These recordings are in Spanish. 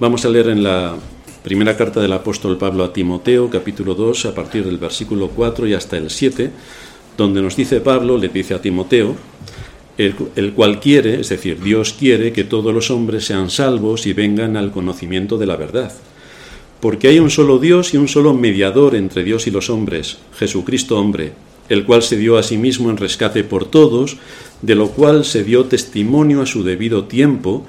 Vamos a leer en la primera carta del apóstol Pablo a Timoteo, capítulo 2, a partir del versículo 4 y hasta el 7, donde nos dice Pablo, le dice a Timoteo, el, el, cual quiere, es decir, Dios quiere que todos los hombres sean salvos y vengan al conocimiento de la verdad. Porque hay un solo Dios y un solo mediador entre Dios y los hombres, Jesucristo hombre, el cual se dio a sí mismo en rescate por todos, de lo cual se dio testimonio a su debido tiempo.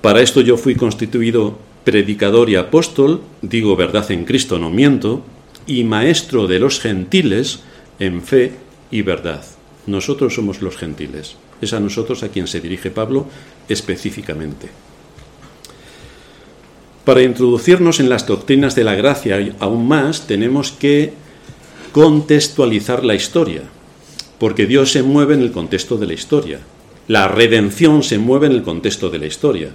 Para esto yo fui constituido predicador y apóstol, digo verdad en Cristo, no miento, y maestro de los gentiles en fe y verdad. Nosotros somos los gentiles. Es a nosotros a quien se dirige Pablo específicamente. Para introducirnos en las doctrinas de la gracia aún más, tenemos que contextualizar la historia, porque Dios se mueve en el contexto de la historia. La redención se mueve en el contexto de la historia.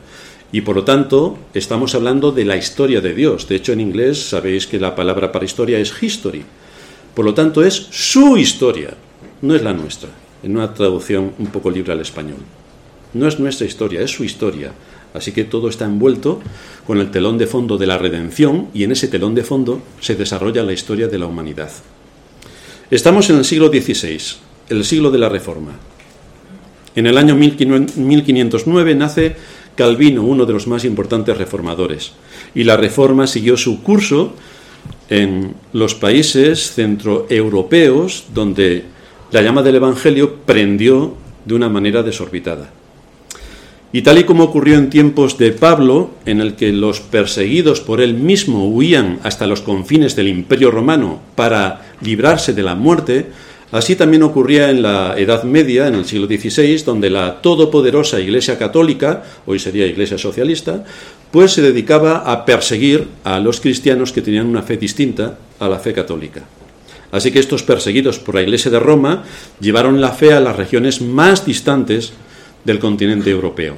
Y por lo tanto, estamos hablando de la historia de Dios. De hecho, en inglés sabéis que la palabra para historia es history. Por lo tanto, es su historia, no es la nuestra, en una traducción un poco libre al español. No es nuestra historia, es su historia. Así que todo está envuelto con el telón de fondo de la redención y en ese telón de fondo se desarrolla la historia de la humanidad. Estamos en el siglo XVI, el siglo de la Reforma. En el año 1509 nace Calvino, uno de los más importantes reformadores, y la Reforma siguió su curso en los países centroeuropeos donde la llama del Evangelio prendió de una manera desorbitada. Y tal y como ocurrió en tiempos de Pablo, en el que los perseguidos por él mismo huían hasta los confines del Imperio Romano para librarse de la muerte, así también ocurría en la Edad Media, en el siglo XVI, donde la todopoderosa Iglesia Católica, hoy sería Iglesia Socialista, pues se dedicaba a perseguir a los cristianos que tenían una fe distinta a la fe católica. Así que estos perseguidos por la Iglesia de Roma llevaron la fe a las regiones más distantes del continente europeo.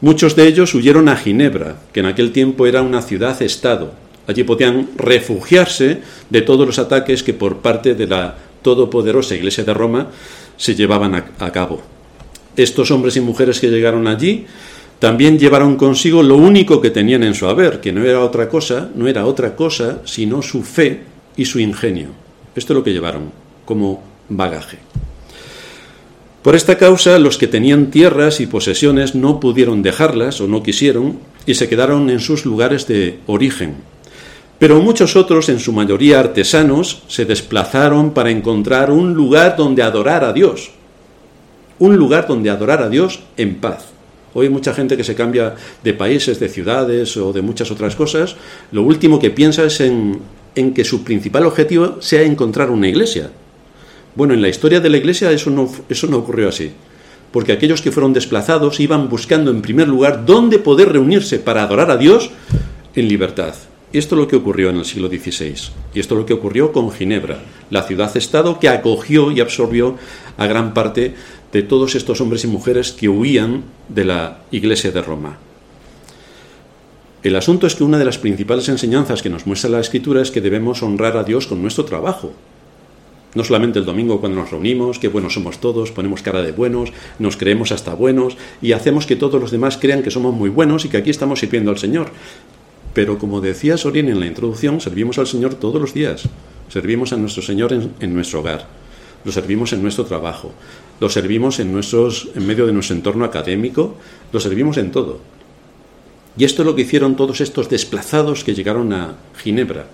Muchos de ellos huyeron a Ginebra, que en aquel tiempo era una ciudad-estado. Allí podían refugiarse de todos los ataques que por parte de la todopoderosa Iglesia de Roma se llevaban a, a cabo. Estos hombres y mujeres que llegaron allí también llevaron consigo lo único que tenían en su haber, que no era otra cosa, no era otra cosa sino su fe y su ingenio. Esto es lo que llevaron como bagaje. Por esta causa, los que tenían tierras y posesiones no pudieron dejarlas o no quisieron y se quedaron en sus lugares de origen. Pero muchos otros, en su mayoría artesanos, se desplazaron para encontrar un lugar donde adorar a Dios. Un lugar donde adorar a Dios en paz. Hoy hay mucha gente que se cambia de países, de ciudades o de muchas otras cosas. Lo último que piensa es en, que su principal objetivo sea encontrar una iglesia bueno, en la historia de la Iglesia eso no, eso no ocurrió así, porque aquellos que fueron desplazados iban buscando en primer lugar dónde poder reunirse para adorar a Dios en libertad. Esto es lo que ocurrió en el siglo XVI. Y esto es lo que ocurrió con Ginebra, la ciudad-estado que acogió y absorbió a gran parte de todos estos hombres y mujeres que huían de la Iglesia de Roma. El asunto es que una de las principales enseñanzas que nos muestra la Escritura es que debemos honrar a Dios con nuestro trabajo, no solamente el domingo cuando nos reunimos, que buenos somos todos, ponemos cara de buenos, nos creemos hasta buenos y hacemos que todos los demás crean que somos muy buenos y que aquí estamos sirviendo al Señor. Pero como decía Sorin en la introducción, servimos al Señor todos los días. Servimos a nuestro Señor en, en nuestro hogar, lo servimos en nuestro trabajo, lo servimos en, nuestros, en medio de nuestro entorno académico, lo servimos en todo. Y esto es lo que hicieron todos estos desplazados que llegaron a Ginebra.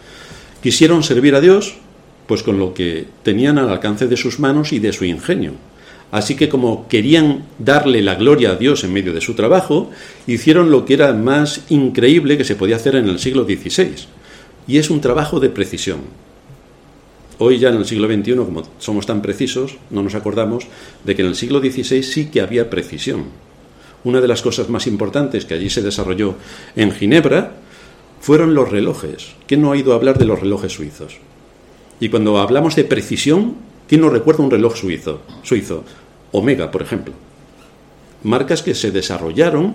Quisieron servir a Dios, pues con lo que tenían al alcance de sus manos y de su ingenio. Así que como querían darle la gloria a Dios en medio de su trabajo, hicieron lo que era más increíble que se podía hacer en el siglo XVI, y es un trabajo de precisión. Hoy ya en el siglo XXI, como somos tan precisos, no nos acordamos de que en el siglo XVI sí que había precisión. Una de las cosas más importantes que allí se desarrolló en Ginebra fueron los relojes. ¿Quién no ha oído hablar de los relojes suizos? Y cuando hablamos de precisión, ¿quién nos recuerda un reloj suizo? Suizo, Omega, por ejemplo. Marcas que se desarrollaron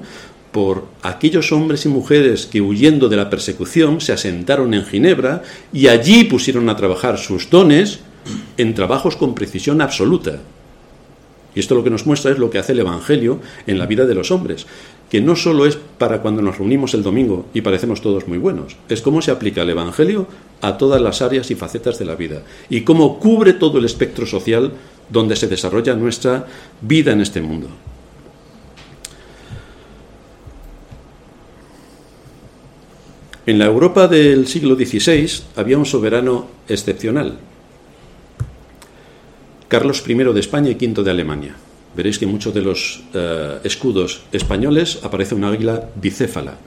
por aquellos hombres y mujeres que huyendo de la persecución se asentaron en Ginebra y allí pusieron a trabajar sus dones en trabajos con precisión absoluta. Y esto lo que nos muestra es lo que hace el Evangelio en la vida de los hombres, que no solo es para cuando nos reunimos el domingo y parecemos todos muy buenos, es cómo se aplica el Evangelio a todas las áreas y facetas de la vida y cómo cubre todo el espectro social donde se desarrolla nuestra vida en este mundo. En la Europa del siglo XVI había un soberano excepcional, Carlos I de España y V de Alemania. Veréis que en muchos de los eh, escudos españoles aparece un águila bicéfala.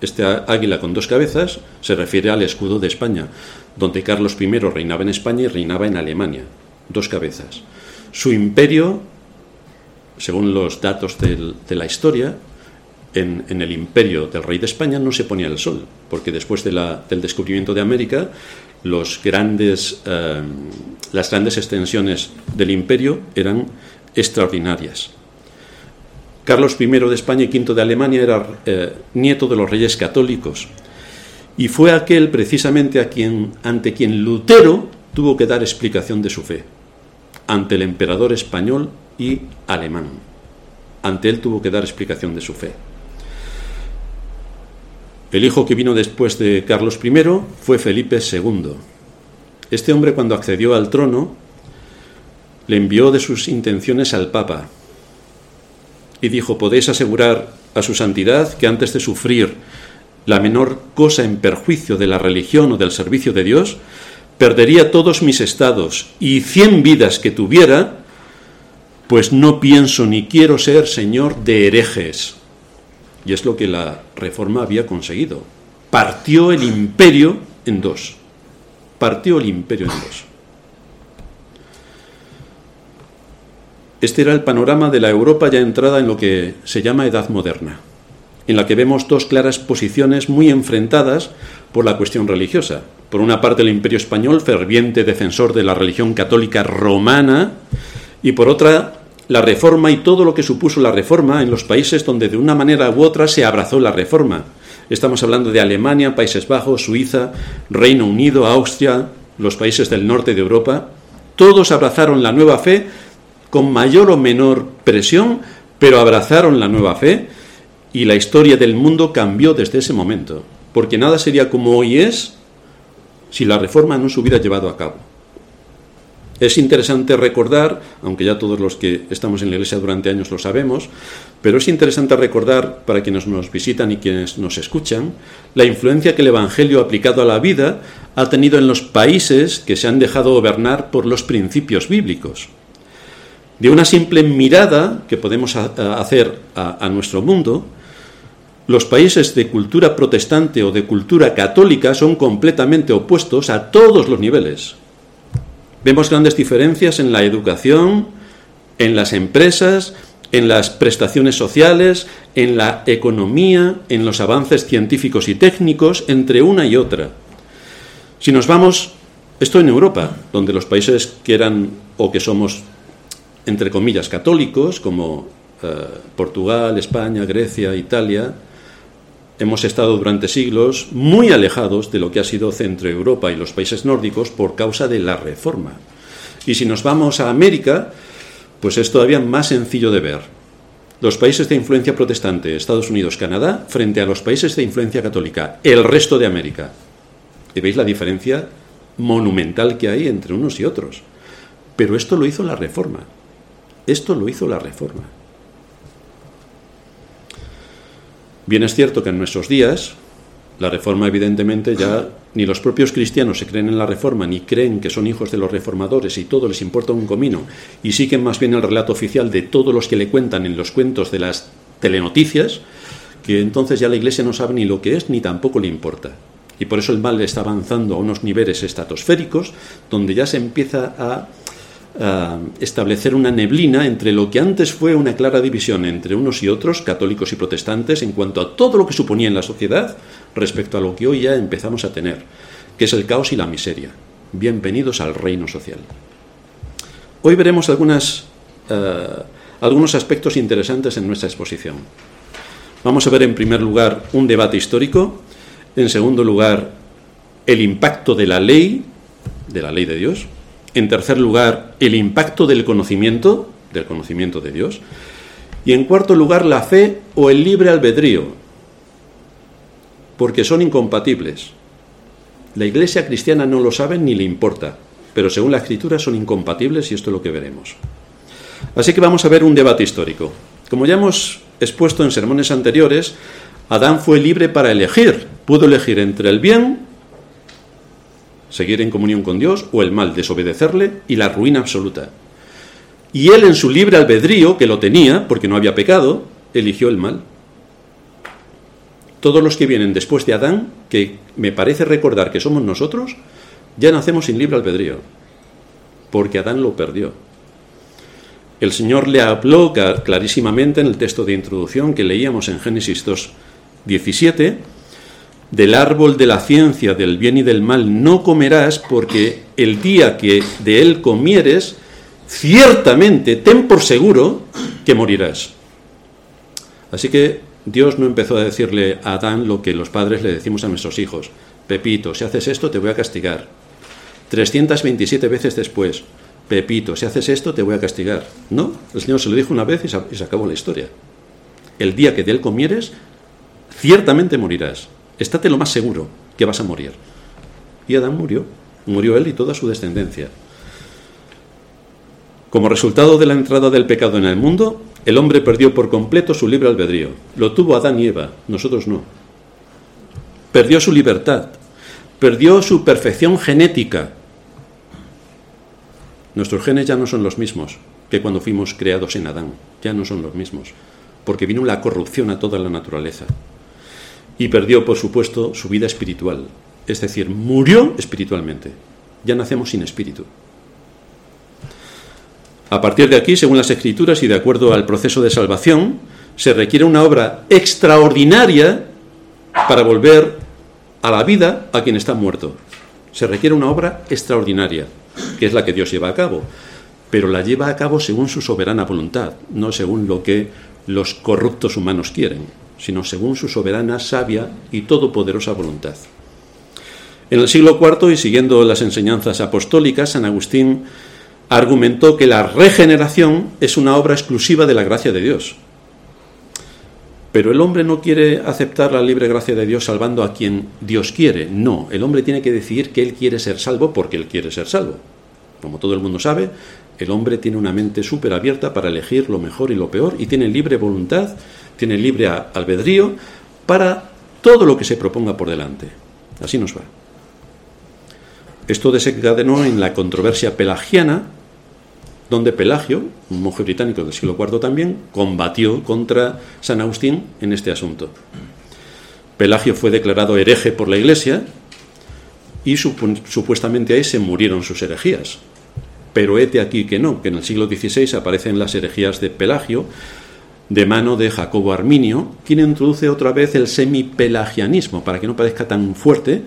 Este águila con dos cabezas se refiere al escudo de España, donde Carlos I reinaba en España y reinaba en Alemania. Dos cabezas. Su imperio, según los datos de la historia, en, el imperio del rey de España no se ponía el sol, porque después del descubrimiento de América, los grandes, eh, las grandes extensiones del imperio eran extraordinarias. Carlos I de España y V de Alemania era eh, nieto de los reyes católicos y fue aquel precisamente a quien, ante quien Lutero tuvo que dar explicación de su fe, ante el emperador español y alemán. Ante él tuvo que dar explicación de su fe. El hijo que vino después de Carlos I fue Felipe II. Este hombre cuando accedió al trono le envió de sus intenciones al Papa y dijo, podéis asegurar a su santidad que antes de sufrir la menor cosa en perjuicio de la religión o del servicio de Dios, perdería todos mis estados y cien vidas que tuviera, pues no pienso ni quiero ser señor de herejes. Y es lo que la reforma había conseguido. Partió el imperio en dos. Partió el imperio en dos. Este era el panorama de la Europa ya entrada en lo que se llama Edad Moderna, en la que vemos dos claras posiciones muy enfrentadas por la cuestión religiosa. Por una parte el imperio español, ferviente defensor de la religión católica romana, y por otra la reforma y todo lo que supuso la reforma en los países donde de una manera u otra se abrazó la reforma. Estamos hablando de Alemania, Países Bajos, Suiza, Reino Unido, Austria, los países del norte de Europa. Todos abrazaron la nueva fe con mayor o menor presión, pero abrazaron la nueva fe y la historia del mundo cambió desde ese momento, porque nada sería como hoy es si la reforma no se hubiera llevado a cabo. Es interesante recordar, aunque ya todos los que estamos en la iglesia durante años lo sabemos, pero es interesante recordar para quienes nos visitan y quienes nos escuchan, la influencia que el Evangelio aplicado a la vida ha tenido en los países que se han dejado gobernar por los principios bíblicos. De una simple mirada que podemos hacer a, nuestro mundo, los países de cultura protestante o de cultura católica son completamente opuestos a todos los niveles. Vemos grandes diferencias en la educación, en las empresas, en las prestaciones sociales, en la economía, en los avances científicos y técnicos, entre una y otra. Si nos vamos, esto en Europa, donde los países que eran o que somos, entre comillas, católicos, como eh, Portugal, España, Grecia, Italia, hemos estado durante siglos muy alejados de lo que ha sido Centro Europa y los países nórdicos por causa de la reforma. Y si nos vamos a América, pues es todavía más sencillo de ver. Los países de influencia protestante, Estados Unidos, Canadá, frente a los países de influencia católica, el resto de América. Y veis la diferencia monumental que hay entre unos y otros. Pero esto lo hizo la reforma. Esto lo hizo la reforma. Bien es cierto que en nuestros días la reforma evidentemente ya ni los propios cristianos se creen en la reforma ni creen que son hijos de los reformadores y todo les importa un comino y siguen más bien el relato oficial de todos los que le cuentan en los cuentos de las telenoticias, que entonces ya la Iglesia no sabe ni lo que es ni tampoco le importa. Y por eso el mal está avanzando a unos niveles estratosféricos donde ya se empieza a establecer una neblina entre lo que antes fue una clara división entre unos y otros, católicos y protestantes, en cuanto a todo lo que suponía en la sociedad respecto a lo que hoy ya empezamos a tener, que es el caos y la miseria. Bienvenidos al reino social. Hoy veremos algunas, eh, algunos aspectos interesantes en nuestra exposición. Vamos a ver en primer lugar un debate histórico, en segundo lugar el impacto de la ley, de la ley de Dios, en tercer lugar, el impacto del conocimiento, del conocimiento de Dios. Y en cuarto lugar, la fe o el libre albedrío, porque son incompatibles. La iglesia cristiana no lo sabe ni le importa, pero según la escritura son incompatibles y esto es lo que veremos. Así que vamos a ver un debate histórico. Como ya hemos expuesto en sermones anteriores, Adán fue libre para elegir, pudo elegir entre el bien, seguir en comunión con Dios, o el mal, desobedecerle, y la ruina absoluta. Y él en su libre albedrío, que lo tenía, porque no había pecado, eligió el mal. Todos los que vienen después de Adán, que me parece recordar que somos nosotros, ya nacemos sin libre albedrío, porque Adán lo perdió. El Señor le habló clarísimamente en el texto de introducción que leíamos en Génesis 2, 17, del árbol de la ciencia del bien y del mal no comerás porque el día que de él comieres, ciertamente ten por seguro que morirás. Así que Dios no empezó a decirle a Adán lo que los padres le decimos a nuestros hijos. Pepito, si haces esto te voy a castigar. 327 veces después, Pepito, si haces esto te voy a castigar. No, el Señor se lo dijo una vez y se, acabó la historia. El día que de él comieres, ciertamente morirás. Estate lo más seguro que vas a morir. Y Adán murió. Murió él y toda su descendencia. Como resultado de la entrada del pecado en el mundo, el hombre perdió por completo su libre albedrío. Lo tuvo Adán y Eva, nosotros no. Perdió su libertad, perdió su perfección genética, Nuestros genes ya no son los mismos que cuando fuimos creados en Adán, ya no son los mismos, porque vino la corrupción a toda la naturaleza. Y perdió, por supuesto, su vida espiritual, es decir, murió espiritualmente. Ya nacemos sin espíritu. A partir de aquí, según las escrituras y de acuerdo al proceso de salvación, se requiere una obra extraordinaria para volver a la vida a quien está muerto. Se requiere una obra extraordinaria que es la que Dios lleva a cabo, pero la lleva a cabo según su soberana voluntad, no según lo que los corruptos humanos quieren, sino según su soberana, sabia y todopoderosa voluntad. En el siglo IV y siguiendo las enseñanzas apostólicas, San Agustín argumentó que la regeneración es una obra exclusiva de la gracia de Dios. Pero el hombre no quiere aceptar la libre gracia de Dios salvando a quien Dios quiere. No, el hombre tiene que decidir que él quiere ser salvo porque él quiere ser salvo. Como todo el mundo sabe, el hombre tiene una mente súper abierta para elegir lo mejor y lo peor y tiene libre voluntad, tiene libre albedrío para todo lo que se proponga por delante. Así nos va. Esto desencadenó en la controversia pelagiana, donde Pelagio, un monje británico del siglo IV también, combatió contra San Agustín en este asunto. Pelagio fue declarado hereje por la Iglesia y supuestamente ahí se murieron sus herejías. Pero hete aquí que no, que en el siglo XVI aparecen las herejías de Pelagio, de mano de Jacobo Arminio, quien introduce otra vez el semipelagianismo, para que no parezca tan fuerte,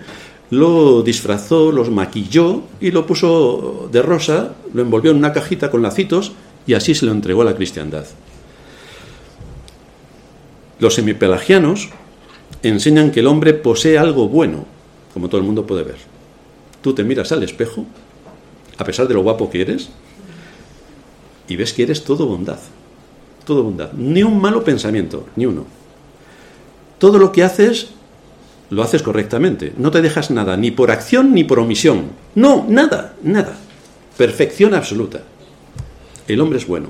lo disfrazó, los maquilló y lo puso de rosa, lo envolvió en una cajita con lacitos y así se lo entregó a la cristiandad. Los semipelagianos enseñan que el hombre posee algo bueno, como todo el mundo puede ver. Tú te miras al espejo, a pesar de lo guapo que eres, y ves que eres todo bondad, todo bondad. Ni un malo pensamiento, ni uno. Todo lo que haces, lo haces correctamente. No te dejas nada, ni por acción ni por omisión. No, nada, nada. Perfección absoluta. El hombre es bueno.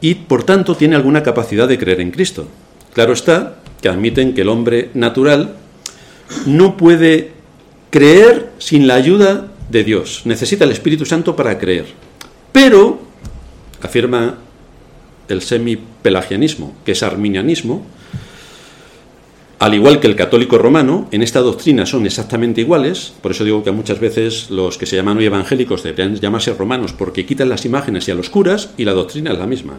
y por tanto tiene alguna capacidad de creer en Cristo. Claro está que admiten que el hombre natural no puede creer sin la ayuda de Dios. Necesita el Espíritu Santo para creer. Pero, afirma el semi-pelagianismo, que es arminianismo, al igual que el católico romano, en esta doctrina son exactamente iguales, por eso digo que muchas veces los que se llaman hoy evangélicos deberían llamarse romanos porque quitan las imágenes y a los curas y la doctrina es la misma.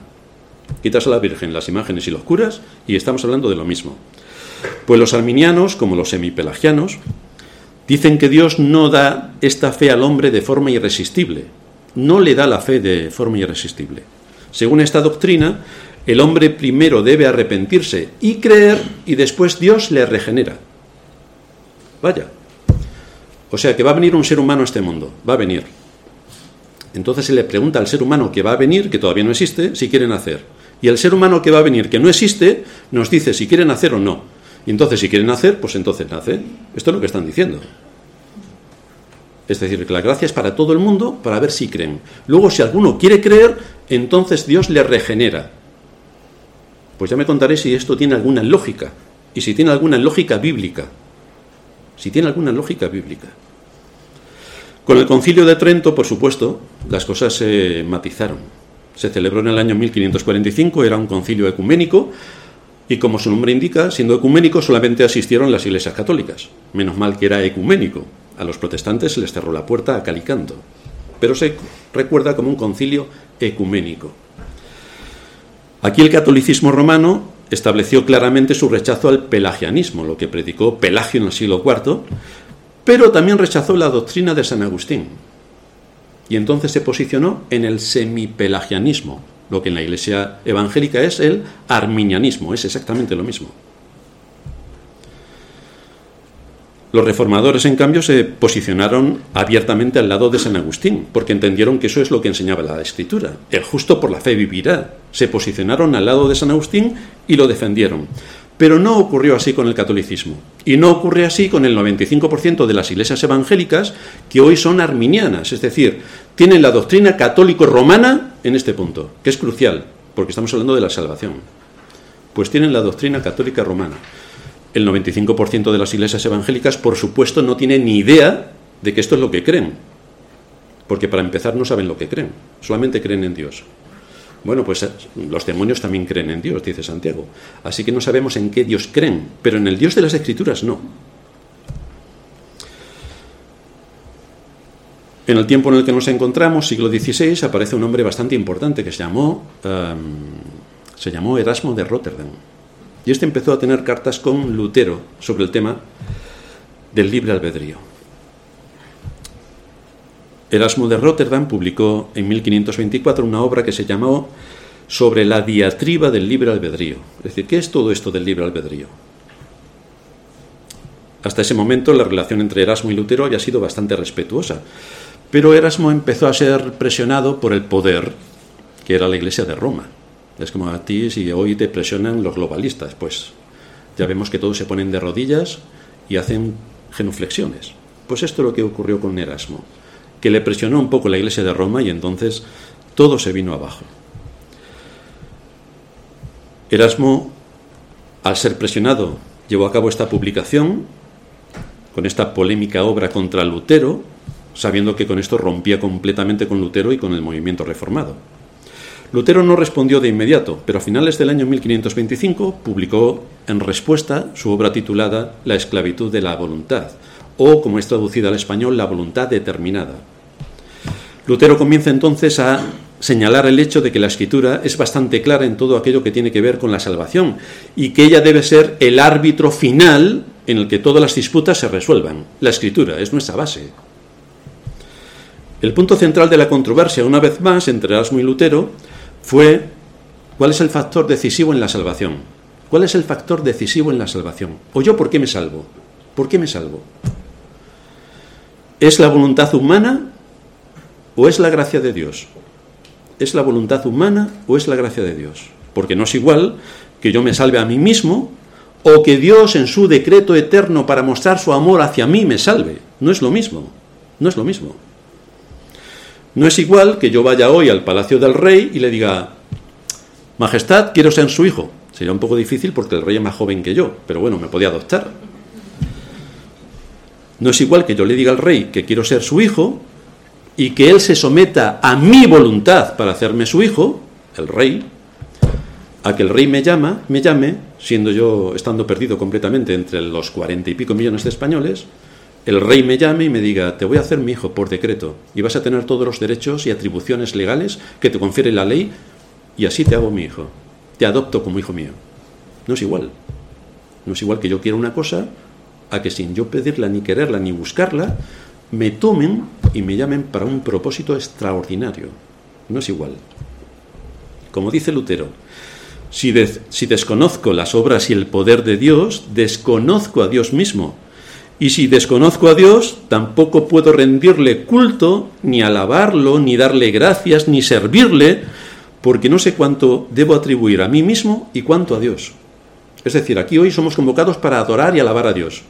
Quitas a la Virgen las imágenes y los curas y estamos hablando de lo mismo. Pues los arminianos, como los semipelagianos, dicen que Dios no da esta fe al hombre de forma irresistible. No le da la fe de forma irresistible. Según esta doctrina, el hombre primero debe arrepentirse y creer y después Dios le regenera. Vaya. O sea que va a venir un ser humano a este mundo, va a venir. Entonces se le pregunta al ser humano que va a venir, que todavía no existe, si quieren hacer. Y el ser humano que va a venir, que no existe, nos dice si quieren hacer o no. Y entonces si quieren hacer, pues entonces nace. Esto es lo que están diciendo. Es decir, que la gracia es para todo el mundo para ver si creen. Luego, si alguno quiere creer, entonces Dios le regenera. Pues ya me contaré si esto tiene alguna lógica y si tiene alguna lógica bíblica. Si tiene alguna lógica bíblica. Con el concilio de Trento, por supuesto, las cosas se matizaron. Se celebró en el año 1545, era un concilio ecuménico, y como su nombre indica, siendo ecuménico solamente asistieron las iglesias católicas. Menos mal que era ecuménico. A los protestantes se les cerró la puerta a calicanto. Pero se recuerda como un concilio ecuménico. Aquí el catolicismo romano estableció claramente su rechazo al pelagianismo, lo que predicó Pelagio en el siglo IV, pero también rechazó la doctrina de San Agustín. Y entonces se posicionó en el semipelagianismo, lo que en la iglesia evangélica es el arminianismo, es exactamente lo mismo. Los reformadores, en cambio, se posicionaron abiertamente al lado de San Agustín, porque entendieron que eso es lo que enseñaba la Escritura. El justo por la fe vivirá. Se posicionaron al lado de San Agustín y lo defendieron. Pero no ocurrió así con el catolicismo. Y no ocurre así con el 95% de las iglesias evangélicas que hoy son arminianas, es decir, tienen la doctrina católico-romana en este punto, que es crucial, porque estamos hablando de la salvación. Pues tienen la doctrina católica romana el 95% de las iglesias evangélicas, por supuesto, no tienen ni idea de que esto es lo que creen. Porque para empezar no saben lo que creen, solamente creen en Dios. Bueno, pues eh, los demonios también creen en Dios, dice Santiago. Así que no sabemos en qué Dios creen, pero en el Dios de las Escrituras no. En el tiempo en el que nos encontramos, siglo XVI, aparece un hombre bastante importante que se llamó, em, se llamó Erasmo de Rotterdam. Y este empezó a tener cartas con Lutero sobre el tema del libre albedrío. Erasmo de Rotterdam publicó en 1524 una obra que se llamó Sobre la diatriba del libre albedrío. Es decir, ¿qué es todo esto del libre albedrío? Hasta ese momento la relación entre Erasmo y Lutero había sido bastante respetuosa, pero Erasmo empezó a ser presionado por el poder que era la Iglesia de Roma. Es como a ti si hoy te presionan los globalistas, pues ya vemos que todos se ponen de rodillas y hacen genuflexiones. Pues esto es lo que ocurrió con Erasmo, que le presionó un poco la iglesia de Roma y entonces todo se vino abajo. Erasmo, al ser presionado, llevó a cabo esta publicación con esta polémica obra contra Lutero, sabiendo que con esto rompía completamente con Lutero y con el movimiento reformado. Lutero no respondió de inmediato, pero a finales del año 1525 publicó en respuesta su obra titulada La esclavitud de la voluntad, o como es traducida al español, La voluntad determinada. Lutero comienza entonces a señalar el hecho de que la escritura es bastante clara en todo aquello que tiene que ver con la salvación y que ella debe ser el árbitro final en el que todas las disputas se resuelvan. La escritura es nuestra base. El punto central de la controversia, una vez más, entre Erasmo y Lutero, fue cuál es el factor decisivo en la salvación. ¿Cuál es el factor decisivo en la salvación? ¿O yo por qué me salvo? ¿Por qué me salvo? ¿Es la voluntad humana o es la gracia de Dios? ¿Es la voluntad humana o es la gracia de Dios? Porque no es igual que yo me salve a mí mismo o que Dios en su decreto eterno para mostrar su amor hacia mí me salve. No es lo mismo. No es lo mismo. No es igual que yo vaya hoy al palacio del rey y le diga, Majestad, quiero ser su hijo. Sería un poco difícil porque el rey es más joven que yo, pero bueno, me podía adoptar. No es igual que yo le diga al rey que quiero ser su hijo y que él se someta a mi voluntad para hacerme su hijo, el rey, a que el rey me llama, me llame, siendo yo estando perdido completamente entre los cuarenta y pico millones de españoles, el rey me llame y me diga, te voy a hacer mi hijo por decreto y vas a tener todos los derechos y atribuciones legales que te confiere la ley y así te hago mi hijo, te adopto como hijo mío. No es igual. No es igual que yo quiera una cosa a que sin yo pedirla ni quererla ni buscarla, me tomen y me llamen para un propósito extraordinario. No es igual. Como dice Lutero, si, si desconozco las obras y el poder de Dios, desconozco a Dios mismo Y si desconozco a Dios, tampoco puedo rendirle culto, ni alabarlo, ni darle gracias, ni servirle, porque no sé cuánto debo atribuir a mí mismo y cuánto a Dios. Es decir, aquí hoy somos convocados para adorar y alabar a Dios.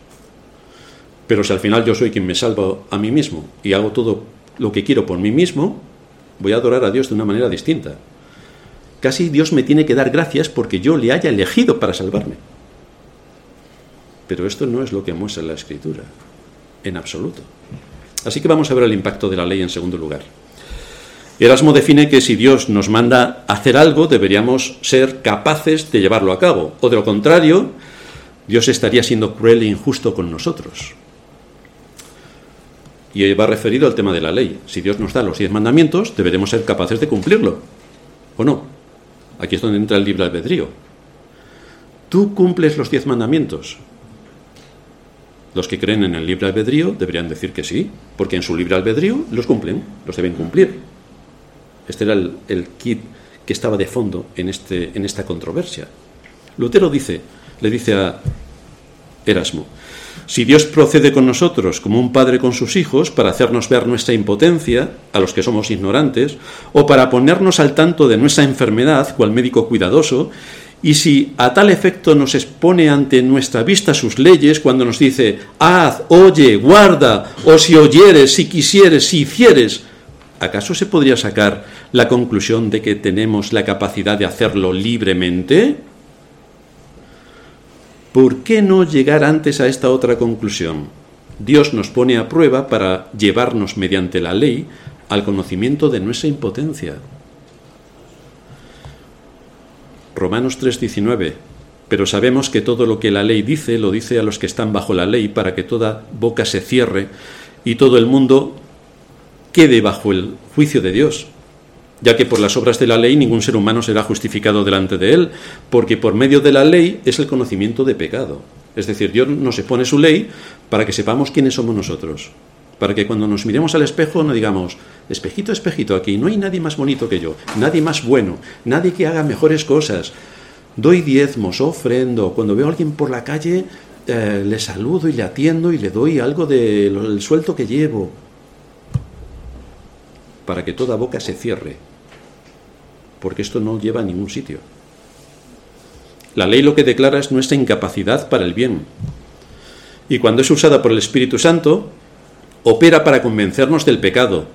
Pero si al final yo soy quien me salvo a mí mismo y hago todo lo que quiero por mí mismo, voy a adorar a Dios de una manera distinta. Casi Dios me tiene que dar gracias porque yo le haya elegido para salvarme. Pero esto no es lo que muestra la escritura, en absoluto. Así que vamos a ver el impacto de la ley en segundo lugar. Erasmo define que si Dios nos manda hacer algo, deberíamos ser capaces de llevarlo a cabo. O de lo contrario, Dios estaría siendo cruel e injusto con nosotros. Y va referido al tema de la ley. Si Dios nos da los diez mandamientos, deberemos ser capaces de cumplirlo. ¿O no? Aquí es donde entra el libre albedrío. Tú cumples los diez mandamientos. Los que creen en el libre albedrío deberían decir que sí, porque en su libre albedrío los cumplen, los deben cumplir. Este era el, kit que estaba de fondo en, este, en esta controversia. Lutero dice, le dice a Erasmo, si Dios procede con nosotros como un padre con sus hijos para hacernos ver nuestra impotencia, a los que somos ignorantes, o para ponernos al tanto de nuestra enfermedad, cual médico cuidadoso, y si a tal efecto nos expone ante nuestra vista sus leyes, cuando nos dice, haz, oye, guarda, o si oyeres, si quisieres, si hicieres, ¿acaso se podría sacar la conclusión de que tenemos la capacidad de hacerlo libremente? ¿Por qué no llegar antes a esta otra conclusión? Dios nos pone a prueba para llevarnos mediante la ley al conocimiento de nuestra impotencia. Romanos 3:19. Pero sabemos que todo lo que la ley dice lo dice a los que están bajo la ley para que toda boca se cierre y todo el mundo quede bajo el juicio de Dios, ya que por las obras de la ley ningún ser humano será justificado delante de él, porque por medio de la ley es el conocimiento de pecado. Es decir, Dios nos pone su ley para que sepamos quiénes somos nosotros, para que cuando nos miremos al espejo no digamos, espejito, espejito, aquí no hay nadie más bonito que yo, nadie más bueno, nadie que haga mejores cosas. Doy diezmos, ofrendo, cuando veo a alguien por la calle, eh, le saludo y le atiendo y le doy algo del suelto que llevo, para que toda boca se cierre, porque esto no lleva a ningún sitio. La ley lo que declara es nuestra incapacidad para el bien. Y cuando es usada por el Espíritu Santo, opera para convencernos del pecado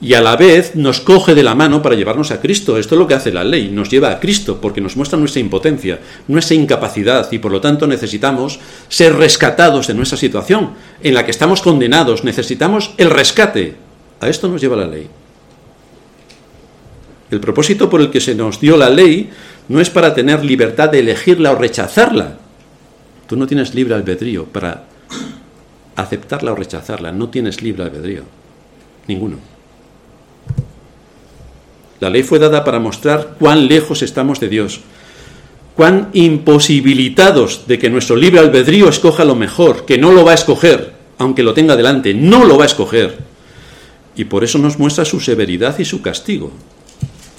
y a la vez nos coge de la mano para llevarnos a Cristo. Esto es lo que hace la ley, nos lleva a Cristo porque nos muestra nuestra impotencia, nuestra incapacidad y por lo tanto necesitamos ser rescatados de nuestra situación en la que estamos condenados, necesitamos el rescate. A esto nos lleva la ley. El propósito por el que se nos dio la ley no es para tener libertad de elegirla o rechazarla. Tú no tienes libre albedrío para aceptarla o rechazarla, no tienes libre albedrío. Ninguno. La ley fue dada para mostrar cuán lejos estamos de Dios, cuán imposibilitados de que nuestro libre albedrío escoja lo mejor, que no lo va a escoger, aunque lo tenga delante, no lo va a escoger. Y por eso nos muestra su severidad y su castigo.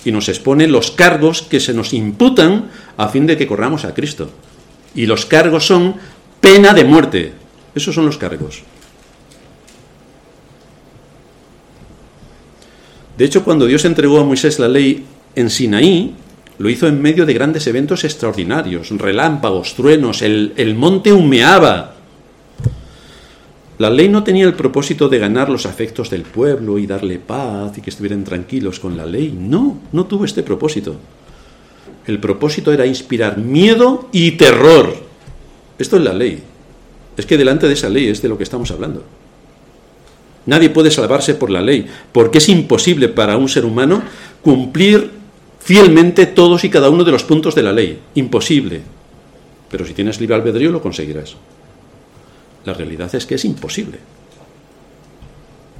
Y nos expone los cargos que se nos imputan a fin de que corramos a Cristo. Y los cargos son pena de muerte, esos son los cargos. De hecho, cuando Dios entregó a Moisés la ley en Sinaí, lo hizo en medio de grandes eventos extraordinarios, relámpagos, truenos, el, monte humeaba. La ley no tenía el propósito de ganar los afectos del pueblo y darle paz y que estuvieran tranquilos con la ley. No, no tuvo este propósito. El propósito era inspirar miedo y terror. Esto es la ley. Es que delante de esa ley es de lo que estamos hablando. Nadie puede salvarse por la ley, porque es imposible para un ser humano cumplir fielmente todos y cada uno de los puntos de la ley. Imposible. Pero si tienes libre albedrío lo conseguirás. La realidad es que es imposible.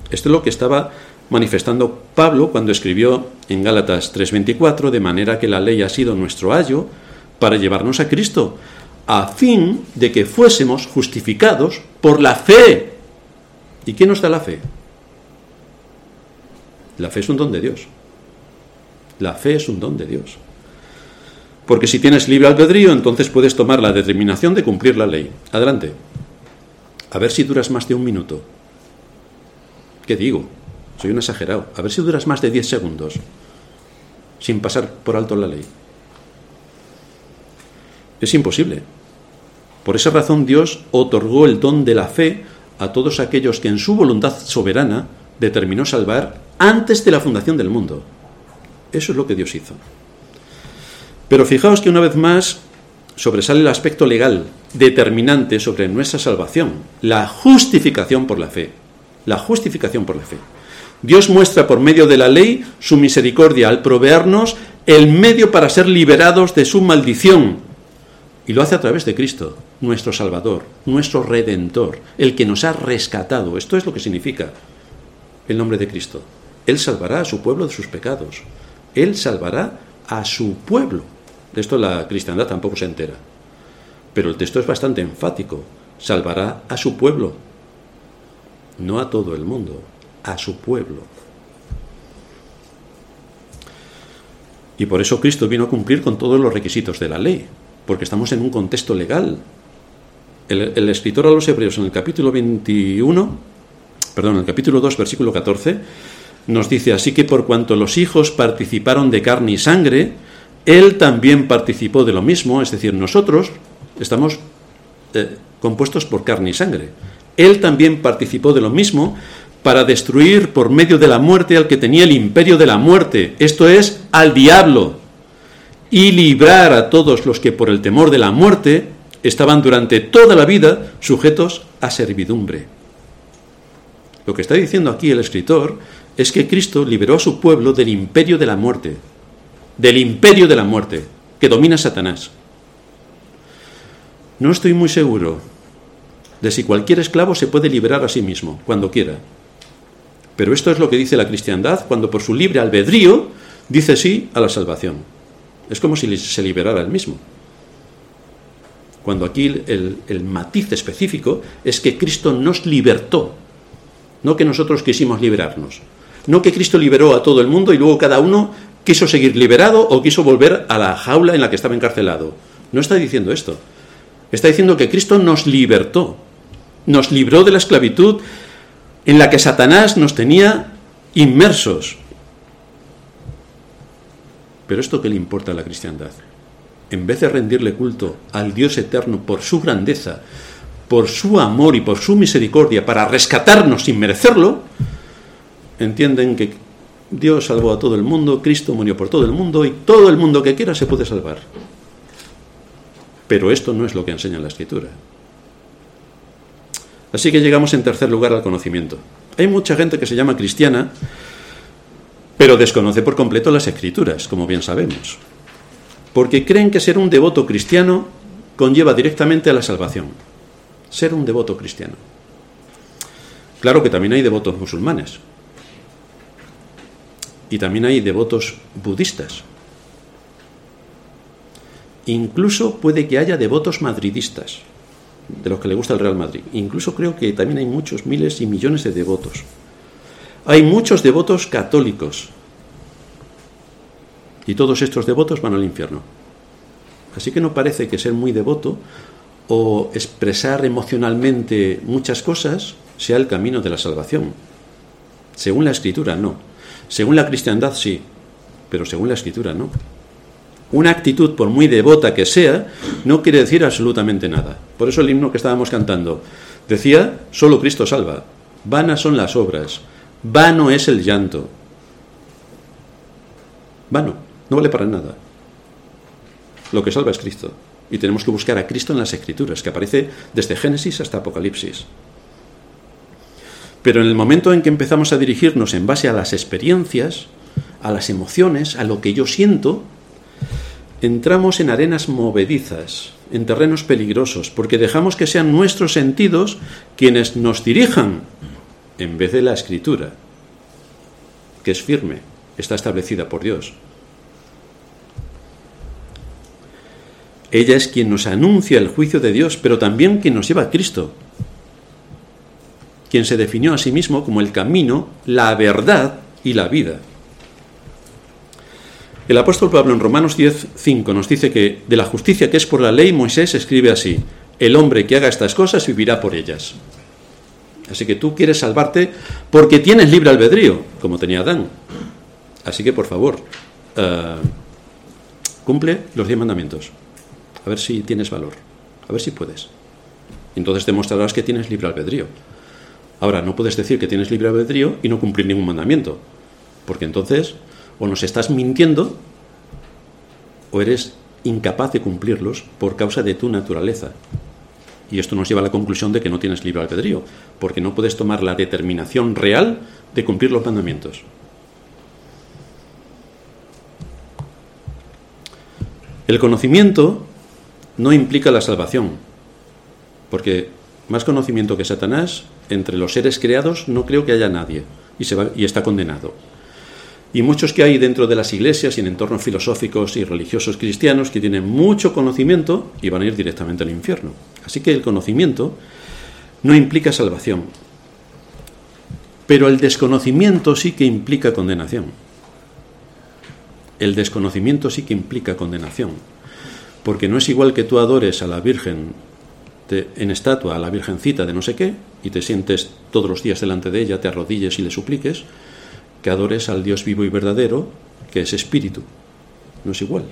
Esto es lo que estaba manifestando Pablo cuando escribió en Gálatas 3:24, de manera que la ley ha sido nuestro ayo para llevarnos a Cristo, a fin de que fuésemos justificados por la fe. ¿Y qué nos da la fe? La fe es un don de Dios. La fe es un don de Dios. Porque si tienes libre albedrío, entonces puedes tomar la determinación de cumplir la ley. Adelante. A ver si duras más de un minuto. ¿Qué digo? Soy un exagerado. A ver si duras más de 10 segundos sin pasar por alto la ley. Es imposible. Por esa razón Dios otorgó el don de la fe a todos aquellos que en su voluntad soberana determinó salvar antes de la fundación del mundo. Eso es lo que Dios hizo. Pero fijaos que una vez más sobresale el aspecto legal determinante sobre nuestra salvación, la justificación por la fe. La justificación por la fe. Dios muestra por medio de la ley su misericordia al proveernos el medio para ser liberados de su maldición. Y lo hace a través de Cristo, nuestro Salvador, nuestro Redentor, el que nos ha rescatado. Esto es lo que significa el nombre de Cristo. Él salvará a su pueblo de sus pecados. Él salvará a su pueblo. De esto la cristiandad tampoco se entera. Pero el texto es bastante enfático. Salvará a su pueblo, no a todo el mundo, a su pueblo. Y por eso Cristo vino a cumplir con todos los requisitos de la ley, porque estamos en un contexto legal. El, escritor a los Hebreos en el capítulo 21, perdón, en el capítulo 2, versículo 14, nos dice, así que por cuanto los hijos participaron de carne y sangre, él también participó de lo mismo, es decir, nosotros estamos eh, compuestos por carne y sangre. Él también participó de lo mismo para destruir por medio de la muerte al que tenía el imperio de la muerte, esto es, al diablo, y librar a todos los que por el temor de la muerte estaban durante toda la vida sujetos a servidumbre. Lo que está diciendo aquí el escritor es que Cristo liberó a su pueblo del imperio de la muerte, del imperio de la muerte que domina Satanás. No estoy muy seguro de si cualquier esclavo se puede liberar a sí mismo, cuando quiera. Pero esto es lo que dice la cristiandad cuando por su libre albedrío dice sí a la salvación. Es como si se liberara él mismo. Cuando aquí el, el matiz específico es que Cristo nos libertó, no que nosotros quisimos liberarnos. No que Cristo liberó a todo el mundo y luego cada uno quiso seguir liberado o quiso volver a la jaula en la que estaba encarcelado. No está diciendo esto. Está diciendo que Cristo nos libertó, nos libró de la esclavitud en la que Satanás nos tenía inmersos. Pero esto qué le importa a la cristiandad? En vez de rendirle culto al Dios eterno por su grandeza, por su amor y por su misericordia para rescatarnos sin merecerlo, entienden que Dios salvó a todo el mundo, Cristo murió por todo el mundo y todo el mundo que quiera se puede salvar. Pero esto no es lo que enseña la Escritura. Así que llegamos en tercer lugar al conocimiento. Hay mucha gente que se llama cristiana, pero desconoce por completo las Escrituras, como bien sabemos, porque creen que ser un devoto cristiano conlleva directamente a la salvación. Ser un devoto cristiano. Claro que también hay devotos musulmanes, y también hay devotos budistas. Incluso puede que haya devotos madridistas, de los que le gusta el Real Madrid. Incluso creo que también hay muchos miles y millones de devotos. Hay muchos devotos católicos. Y todos estos devotos van al infierno. Así que no parece que ser muy devoto o expresar emocionalmente muchas cosas sea el camino de la salvación. Según la escritura, no. Según la cristiandad sí, pero según la escritura no. Una actitud, por muy devota que sea, no quiere decir absolutamente nada. Por eso el himno que estábamos cantando decía, solo Cristo salva. Vanas son las obras, vano es el llanto. Vano, no vale para nada. Lo que salva es Cristo. Y tenemos que buscar a Cristo en las Escrituras, que aparece desde Génesis hasta Apocalipsis. Pero en el momento en que empezamos a dirigirnos en base a las experiencias, a las emociones, a lo que yo siento, entramos en arenas movedizas, en terrenos peligrosos, porque dejamos que sean nuestros sentidos quienes nos dirijan, en vez de la escritura, que es firme, está establecida por Dios. Ella es quien nos anuncia el juicio de Dios, pero también quien nos lleva a Cristo, quien se definió a sí mismo como el camino, la verdad y la vida. El apóstol Pablo en Romanos 10:5 nos dice que de la justicia que es por la ley Moisés escribe así: el hombre que haga estas cosas vivirá por ellas. Así que tú quieres salvarte porque tienes libre albedrío, como tenía Adán. Así que, por favor, eh, cumple los diez mandamientos. A ver si tienes valor. A ver si puedes. Entonces demostrarás que tienes libre albedrío. Ahora, no puedes decir que tienes libre albedrío y no cumplir ningún mandamiento. Porque entonces o nos estás mintiendo o eres incapaz de cumplirlos por causa de tu naturaleza. Y esto nos lleva a la conclusión de que no tienes libre albedrío, porque no puedes tomar la determinación real de cumplir los mandamientos. El conocimiento no implica la salvación, porque más conocimiento que Satanás, entre los seres creados no creo que haya nadie, y, está condenado. Y muchos que hay dentro de las iglesias y en entornos filosóficos y religiosos cristianos que tienen mucho conocimiento y van a ir directamente al infierno. Así que el conocimiento no implica salvación, pero el desconocimiento sí que implica condenación. El desconocimiento sí que implica condenación, porque no es igual que tú adores a la Virgen en estatua, a la Virgencita de no sé qué, y te sientes todos los días delante de ella, te arrodilles y le supliques, que adores al Dios vivo y verdadero, que es espíritu. No es igual.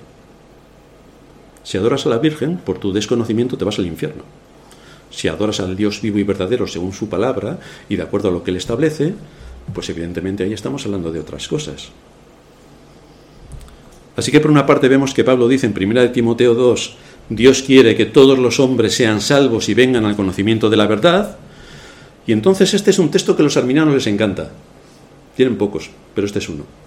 Si adoras a la Virgen, por tu desconocimiento te vas al infierno. Si adoras al Dios vivo y verdadero según su palabra y de acuerdo a lo que él establece, pues evidentemente ahí estamos hablando de otras cosas. Así que por una parte vemos que Pablo dice en 1 Timoteo 2, Dios quiere que todos los hombres sean salvos y vengan al conocimiento de la verdad. Y entonces este es un texto que a los arminianos les encanta. Tienen pocos, pero este es uno.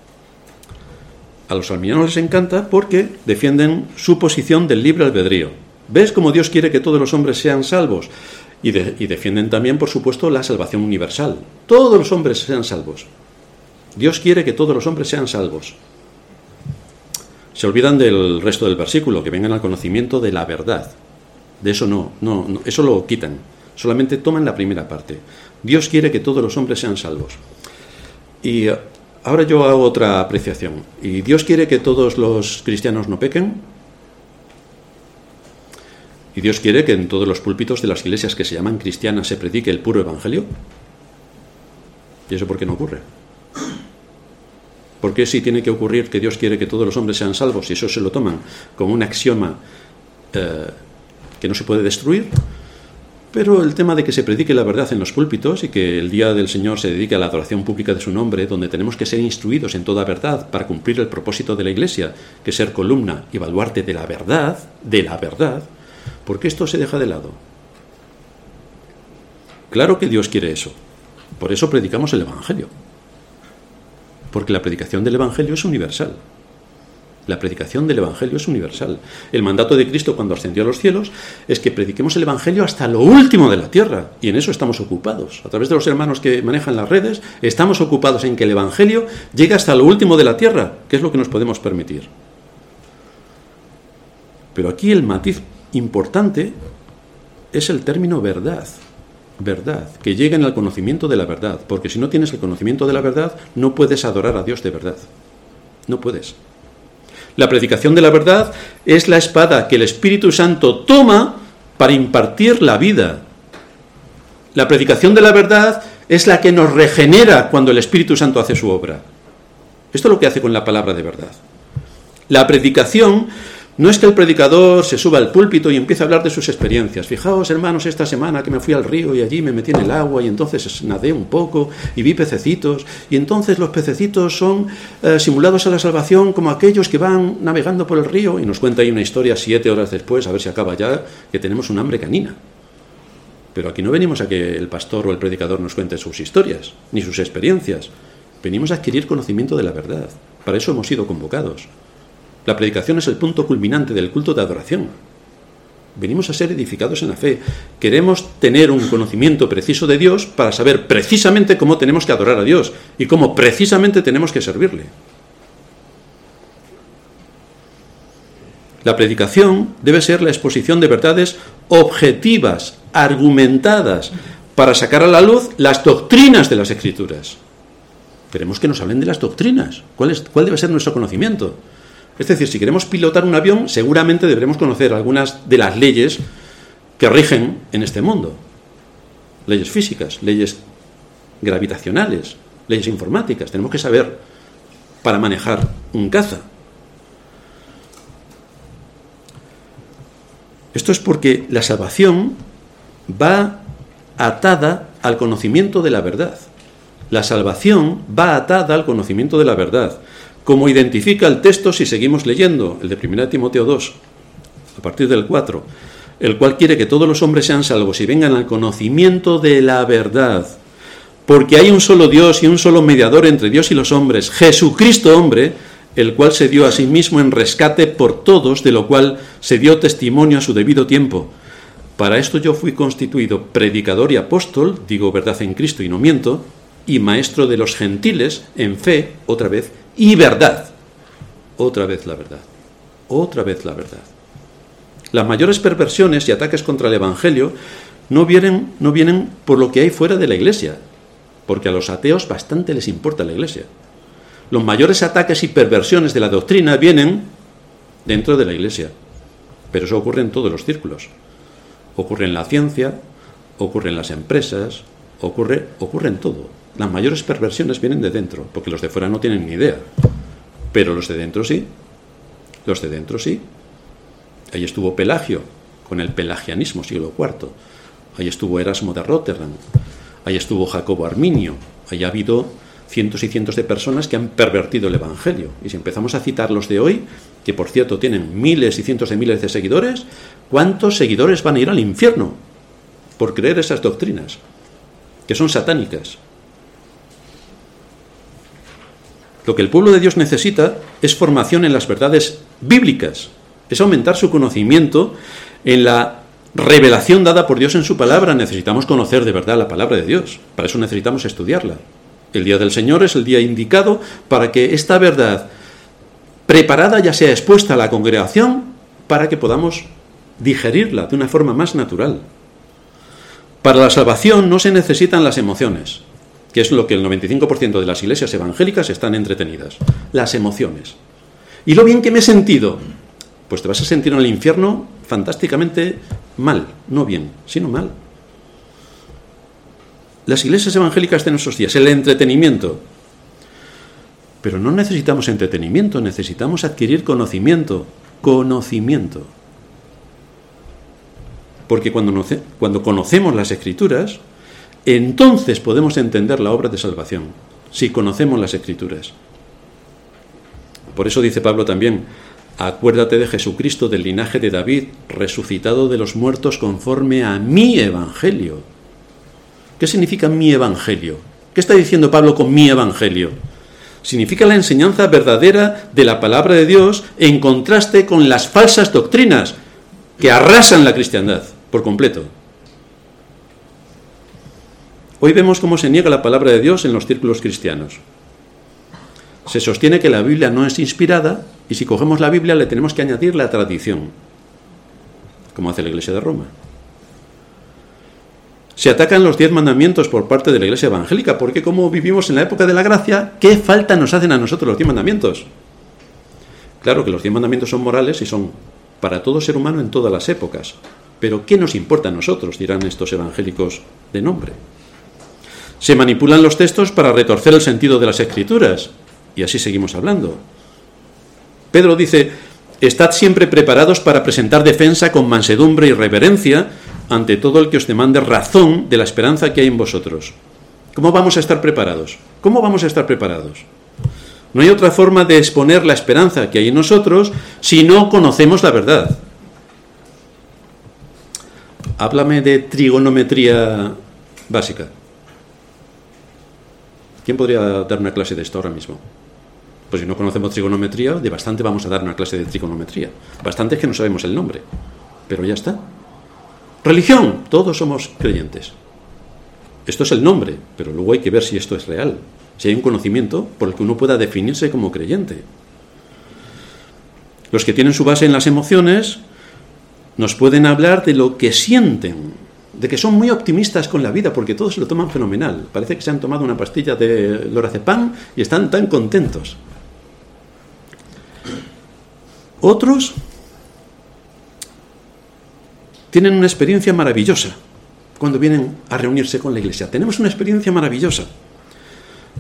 A los arminianos les encanta porque defienden su posición del libre albedrío. ¿Ves cómo Dios quiere que todos los hombres sean salvos? Y, y, defienden también, por supuesto, la salvación universal. Todos los hombres sean salvos. Dios quiere que todos los hombres sean salvos. Se olvidan del resto del versículo, que vengan al conocimiento de la verdad. De eso no, no, no eso lo quitan. Solamente toman la primera parte. Dios quiere que todos los hombres sean salvos. Y Ahora yo hago otra apreciación. ¿Y Dios quiere que todos los cristianos no pequen? ¿Y Dios quiere que en todos los púlpitos de las iglesias que se llaman cristianas se predique el puro evangelio? ¿Y eso por qué no ocurre? ¿Por qué si tiene que ocurrir que Dios quiere que todos los hombres sean salvos y eso se lo toman como un axioma eh, que no se puede destruir? Pero el tema de que se predique la verdad en los púlpitos y que el día del Señor se dedique a la adoración pública de su nombre, donde tenemos que ser instruidos en toda verdad para cumplir el propósito de la Iglesia, que es ser columna y baluarte de la verdad, de la verdad, ¿por qué esto se deja de lado? Claro que Dios quiere eso. Por eso predicamos el Evangelio. Porque la predicación del Evangelio es universal. La predicación del Evangelio es universal. El mandato de Cristo cuando ascendió a los cielos es que prediquemos el Evangelio hasta lo último de la tierra. Y en eso estamos ocupados. A través de los hermanos que manejan las redes, estamos ocupados en que el Evangelio llegue hasta lo último de la tierra, que es lo que nos podemos permitir. Pero aquí el matiz importante es el término verdad. Verdad, que lleguen al conocimiento de la verdad, porque si no tienes el conocimiento de la verdad, no puedes adorar a Dios de verdad. No puedes. La predicación de la verdad es la espada que el Espíritu Santo toma para impartir la vida. La predicación de la verdad es la que nos regenera cuando el Espíritu Santo hace su obra. Esto es lo que hace con la palabra de verdad. La predicación no es que el predicador se suba al púlpito y empiece a hablar de sus experiencias. Fijaos, hermanos, esta semana que me fui al río y allí me metí en el agua y entonces nadé un poco y vi pececitos y entonces los pececitos son eh, simulados a la salvación como aquellos que van navegando por el río y nos cuenta ahí una historia siete horas después, a ver si acaba ya, que tenemos un hambre canina. Pero aquí no venimos a que el pastor o el predicador nos cuente sus historias, ni sus experiencias. Venimos a adquirir conocimiento de la verdad. Para eso hemos sido convocados. La predicación es el punto culminante del culto de adoración. Venimos a ser edificados en la fe. Queremos tener un conocimiento preciso de Dios para saber precisamente cómo tenemos que adorar a Dios y cómo precisamente tenemos que servirle. La predicación debe ser la exposición de verdades objetivas, argumentadas, para sacar a la luz las doctrinas de las escrituras. Queremos que nos hablen de las doctrinas. ¿Cuál, es, cuál debe ser nuestro conocimiento? Es decir, si queremos pilotar un avión, seguramente deberemos conocer algunas de las leyes que rigen en este mundo. leyes físicas, leyes gravitacionales, leyes informáticas. Tenemos que saber para manejar un caza. Esto es porque la salvación va atada al conocimiento de la verdad. La salvación va atada al conocimiento de la verdad, como identifica el texto si seguimos leyendo, el de 1 Timoteo 2, a partir del 4, el cual quiere que todos los hombres sean salvos y vengan al conocimiento de la verdad. Porque hay un solo Dios y un solo mediador entre Dios y los hombres, Jesucristo hombre, el cual se dio a sí mismo en rescate por todos, de lo cual se dio testimonio a su debido tiempo. Para esto yo fui constituido predicador y apóstol, digo verdad en Cristo y no miento, y maestro de los gentiles en fe, otra vez, y verdad. Otra vez la verdad. Otra vez la verdad. Las mayores perversiones y ataques contra el Evangelio no vienen, no vienen por lo que hay fuera de la Iglesia, porque a los ateos bastante les importa la Iglesia. Los mayores ataques y perversiones de la doctrina vienen dentro de la Iglesia, pero eso ocurre en todos los círculos. Ocurre en la ciencia, ocurre en las empresas, ocurre, ocurre en todo. Las mayores perversiones vienen de dentro, porque los de fuera no tienen ni idea. Pero los de dentro sí. Los de dentro sí. Ahí estuvo Pelagio, con el pelagianismo, siglo IV. Ahí estuvo Erasmo de Rotterdam. Ahí estuvo Jacobo Arminio. Ahí ha habido cientos y cientos de personas que han pervertido el Evangelio. Y si empezamos a citar los de hoy, que por cierto tienen miles y cientos de miles de seguidores, ¿cuántos seguidores van a ir al infierno por creer esas doctrinas? Que son satánicas. Lo que el pueblo de Dios necesita es formación en las verdades bíblicas, es aumentar su conocimiento en la revelación dada por Dios en su palabra. Necesitamos conocer de verdad la palabra de Dios, para eso necesitamos estudiarla. El día del Señor es el día indicado para que esta verdad preparada ya sea expuesta a la congregación para que podamos digerirla de una forma más natural. Para la salvación no se necesitan las emociones, que es lo que el 95% de las iglesias evangélicas están entretenidas, las emociones. ¿Y lo bien que me he sentido? Pues te vas a sentir en el infierno fantásticamente mal, no bien, sino mal. Las iglesias evangélicas de nuestros días, el entretenimiento. Pero no necesitamos entretenimiento, necesitamos adquirir conocimiento, conocimiento. Porque cuando, cuando conocemos las escrituras, entonces podemos entender la obra de salvación, si conocemos las escrituras. Por eso dice Pablo también, acuérdate de Jesucristo del linaje de David, resucitado de los muertos conforme a mi evangelio. ¿Qué significa mi evangelio? ¿Qué está diciendo Pablo con mi evangelio? Significa la enseñanza verdadera de la palabra de Dios en contraste con las falsas doctrinas que arrasan la cristiandad por completo. Hoy vemos cómo se niega la palabra de Dios en los círculos cristianos. Se sostiene que la Biblia no es inspirada y si cogemos la Biblia le tenemos que añadir la tradición, como hace la Iglesia de Roma. Se atacan los diez mandamientos por parte de la Iglesia evangélica, porque como vivimos en la época de la gracia, ¿qué falta nos hacen a nosotros los diez mandamientos? Claro que los diez mandamientos son morales y son para todo ser humano en todas las épocas. Pero ¿qué nos importa a nosotros? dirán estos evangélicos de nombre. Se manipulan los textos para retorcer el sentido de las escrituras. Y así seguimos hablando. Pedro dice, estad siempre preparados para presentar defensa con mansedumbre y reverencia ante todo el que os demande razón de la esperanza que hay en vosotros. ¿Cómo vamos a estar preparados? ¿Cómo vamos a estar preparados? No hay otra forma de exponer la esperanza que hay en nosotros si no conocemos la verdad. Háblame de trigonometría básica. ¿Quién podría dar una clase de esto ahora mismo? Pues si no conocemos trigonometría, de bastante vamos a dar una clase de trigonometría. Bastante es que no sabemos el nombre. Pero ya está. Religión, todos somos creyentes. Esto es el nombre, pero luego hay que ver si esto es real. Si hay un conocimiento por el que uno pueda definirse como creyente. Los que tienen su base en las emociones nos pueden hablar de lo que sienten, de que son muy optimistas con la vida porque todos lo toman fenomenal. Parece que se han tomado una pastilla de lorazepam y están tan contentos. Otros tienen una experiencia maravillosa cuando vienen a reunirse con la iglesia. Tenemos una experiencia maravillosa,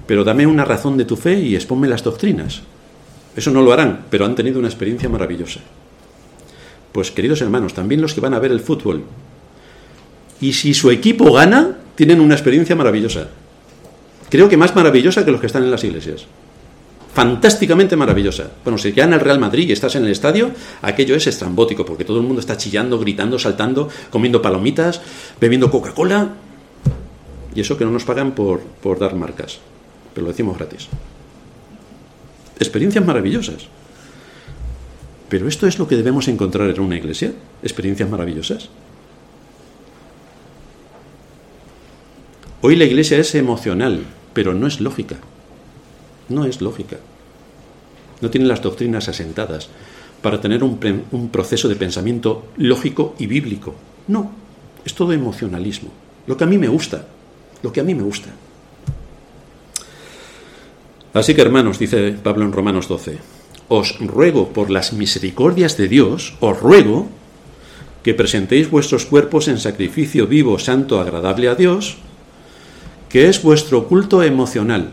pero dame una razón de tu fe y exponme las doctrinas. Eso no lo harán, pero han tenido una experiencia maravillosa. Pues queridos hermanos, también los que van a ver el fútbol, y si su equipo gana, tienen una experiencia maravillosa. Creo que más maravillosa que los que están en las iglesias. Fantásticamente maravillosa. Bueno, si gana el Real Madrid y estás en el estadio, aquello es estrambótico, porque todo el mundo está chillando, gritando, saltando, comiendo palomitas, bebiendo Coca-Cola. Y eso que no nos pagan por, por dar marcas, pero lo decimos gratis. Experiencias maravillosas. Pero esto es lo que debemos encontrar en una iglesia, experiencias maravillosas. Hoy la iglesia es emocional, pero no es lógica. No es lógica. No tiene las doctrinas asentadas para tener un, un, proceso de pensamiento lógico y bíblico. No, es todo emocionalismo. Lo que a mí me gusta, lo que a mí me gusta. Así que hermanos, dice Pablo en Romanos 12, os ruego por las misericordias de Dios, os ruego que presentéis vuestros cuerpos en sacrificio vivo, santo, agradable a Dios, que es vuestro culto emocional.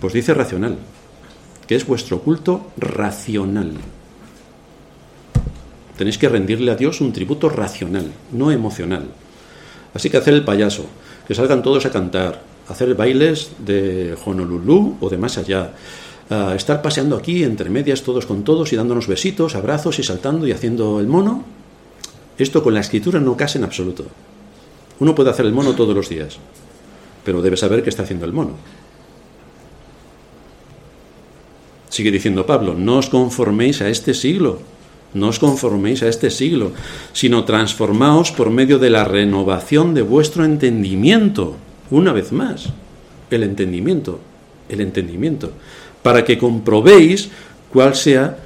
Pues dice racional, que es vuestro culto racional. Tenéis que rendirle a Dios un tributo racional, no emocional. Así que hacer el payaso, que salgan todos a cantar, hacer bailes de Honolulu o de más allá, estar paseando aquí entre medias todos con todos y dándonos besitos, abrazos y saltando y haciendo el mono, esto con la escritura no casa en absoluto. Uno puede hacer el mono todos los días, pero debe saber que está haciendo el mono. Sigue diciendo Pablo, no os conforméis a este siglo, no os conforméis a este siglo, sino transformaos por medio de la renovación de vuestro entendimiento. Una vez más, el entendimiento, el entendimiento, para que comprobéis cuál sea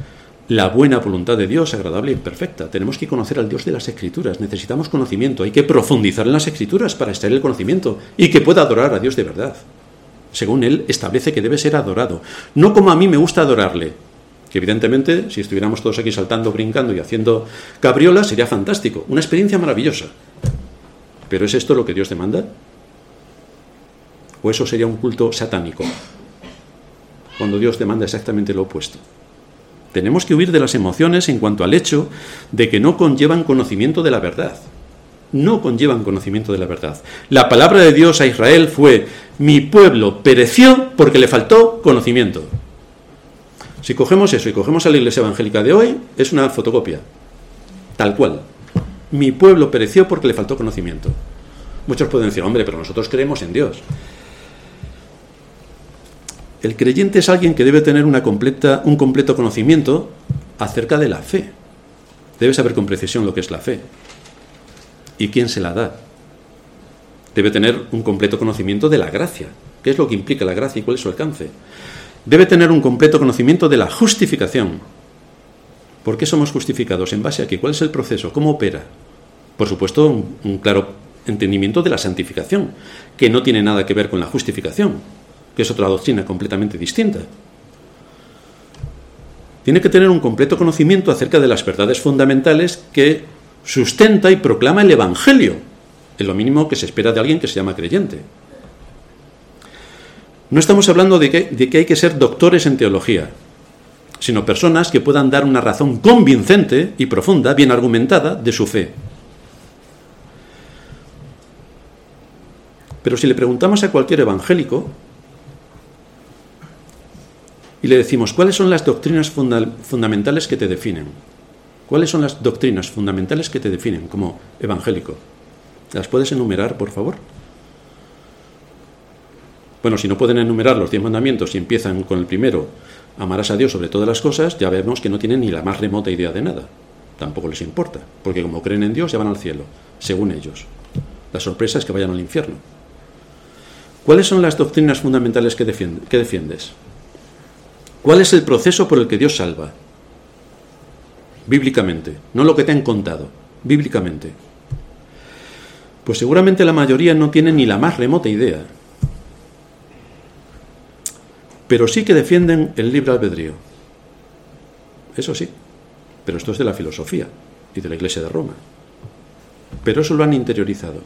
la buena voluntad de Dios, agradable y perfecta. Tenemos que conocer al Dios de las Escrituras, necesitamos conocimiento, hay que profundizar en las Escrituras para extraer el conocimiento y que pueda adorar a Dios de verdad. Según Él establece que debe ser adorado, no como a mí me gusta adorarle, que evidentemente si estuviéramos todos aquí saltando, brincando y haciendo cabriolas sería fantástico, una experiencia maravillosa. Pero ¿es esto lo que Dios demanda? ¿O eso sería un culto satánico? Cuando Dios demanda exactamente lo opuesto. Tenemos que huir de las emociones en cuanto al hecho de que no conllevan conocimiento de la verdad. No conllevan conocimiento de la verdad. La palabra de Dios a Israel fue, mi pueblo pereció porque le faltó conocimiento. Si cogemos eso y cogemos a la iglesia evangélica de hoy, es una fotocopia. Tal cual. Mi pueblo pereció porque le faltó conocimiento. Muchos pueden decir, hombre, pero nosotros creemos en Dios. El creyente es alguien que debe tener un completo conocimiento acerca de la fe. Debe saber con precisión lo que es la fe y quién se la da. Debe tener un completo conocimiento de la gracia. ¿Qué es lo que implica la gracia y cuál es su alcance? Debe tener un completo conocimiento de la justificación. ¿Por qué somos justificados? ¿En base a qué? ¿Cuál es el proceso? ¿Cómo opera? Por supuesto, un claro entendimiento de la santificación, que no tiene nada que ver con la justificación que es otra doctrina completamente distinta. Tiene que tener un completo conocimiento acerca de las verdades fundamentales que sustenta y proclama el Evangelio, es lo mínimo que se espera de alguien que se llama creyente. No estamos hablando de que, de que hay que ser doctores en teología, sino personas que puedan dar una razón convincente y profunda, bien argumentada, de su fe. Pero si le preguntamos a cualquier evangélico, y le decimos, ¿cuáles son las doctrinas fundamentales que te definen? ¿Cuáles son las doctrinas fundamentales que te definen como evangélico? ¿Las puedes enumerar, por favor? Bueno, si no pueden enumerar los diez mandamientos y empiezan con el primero, amarás a Dios sobre todas las cosas, ya vemos que no tienen ni la más remota idea de nada. Tampoco les importa, porque como creen en Dios ya van al cielo, según ellos. La sorpresa es que vayan al infierno. ¿Cuáles son las doctrinas fundamentales que, que defiendes? ¿Cuál es el proceso por el que Dios salva? Bíblicamente, no lo que te han contado, bíblicamente. Pues seguramente la mayoría no tiene ni la más remota idea. Pero sí que defienden el libre albedrío. Eso sí, pero esto es de la filosofía y de la Iglesia de Roma. pero eso lo han interiorizado.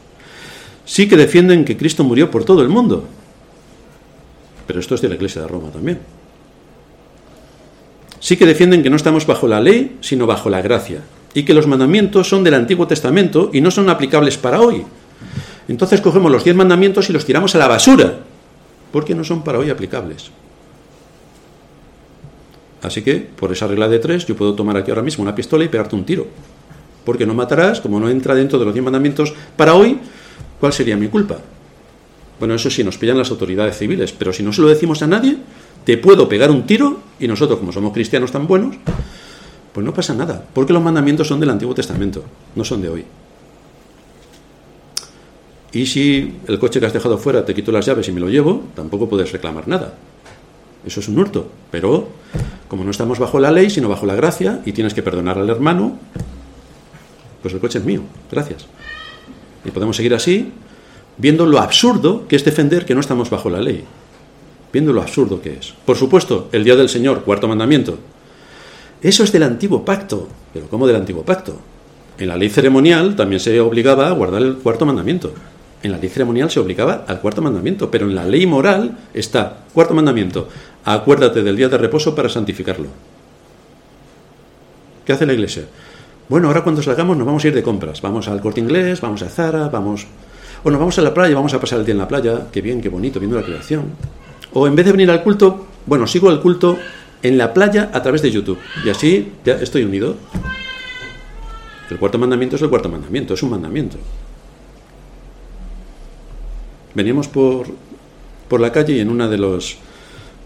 Sí que defienden que Cristo murió por todo el mundo, pero esto es de la Iglesia de Roma también. Sí que defienden que no estamos bajo la ley, sino bajo la gracia, y que los mandamientos son del Antiguo Testamento y no son aplicables para hoy. Entonces cogemos los diez mandamientos y los tiramos a la basura, porque no son para hoy aplicables. Así que, por esa regla de tres, yo puedo tomar aquí ahora mismo una pistola y pegarte un tiro. Porque no matarás, como no entra dentro de los diez mandamientos para hoy, ¿cuál sería mi culpa? Bueno, eso sí, nos pillan las autoridades civiles, pero si no se lo decimos a nadie, te puedo pegar un tiro y nosotros, como somos cristianos tan buenos, pues no pasa nada, porque los mandamientos son del Antiguo Testamento, no son de hoy. Y si el coche que has dejado fuera te quito las llaves y me lo llevo, tampoco puedes reclamar nada. Eso es un hurto. Pero como no estamos bajo la ley, sino bajo la gracia, y tienes que perdonar al hermano, pues el coche es mío. Gracias. Y podemos seguir así, viendo lo absurdo que es defender que no estamos bajo la ley. Viendo lo absurdo que es. Por supuesto, el día del Señor, cuarto mandamiento. Eso es del antiguo pacto. Pero ¿cómo del antiguo pacto? En la ley ceremonial también se obligaba a guardar el cuarto mandamiento. En la ley ceremonial se obligaba al cuarto mandamiento, pero en la ley moral está, cuarto mandamiento, acuérdate del día de reposo para santificarlo. ¿Qué hace la iglesia? Bueno, ahora cuando salgamos nos vamos a ir de compras. Vamos al corte inglés, vamos a Zara, vamos. O nos vamos a la playa, vamos a pasar el día en la playa. Qué bien, qué bonito, viendo la creación. O en vez de venir al culto, bueno, sigo el culto en la playa a través de YouTube. Y así ya estoy unido. El cuarto mandamiento es el cuarto mandamiento, es un mandamiento. Veníamos por, por la calle y en una de los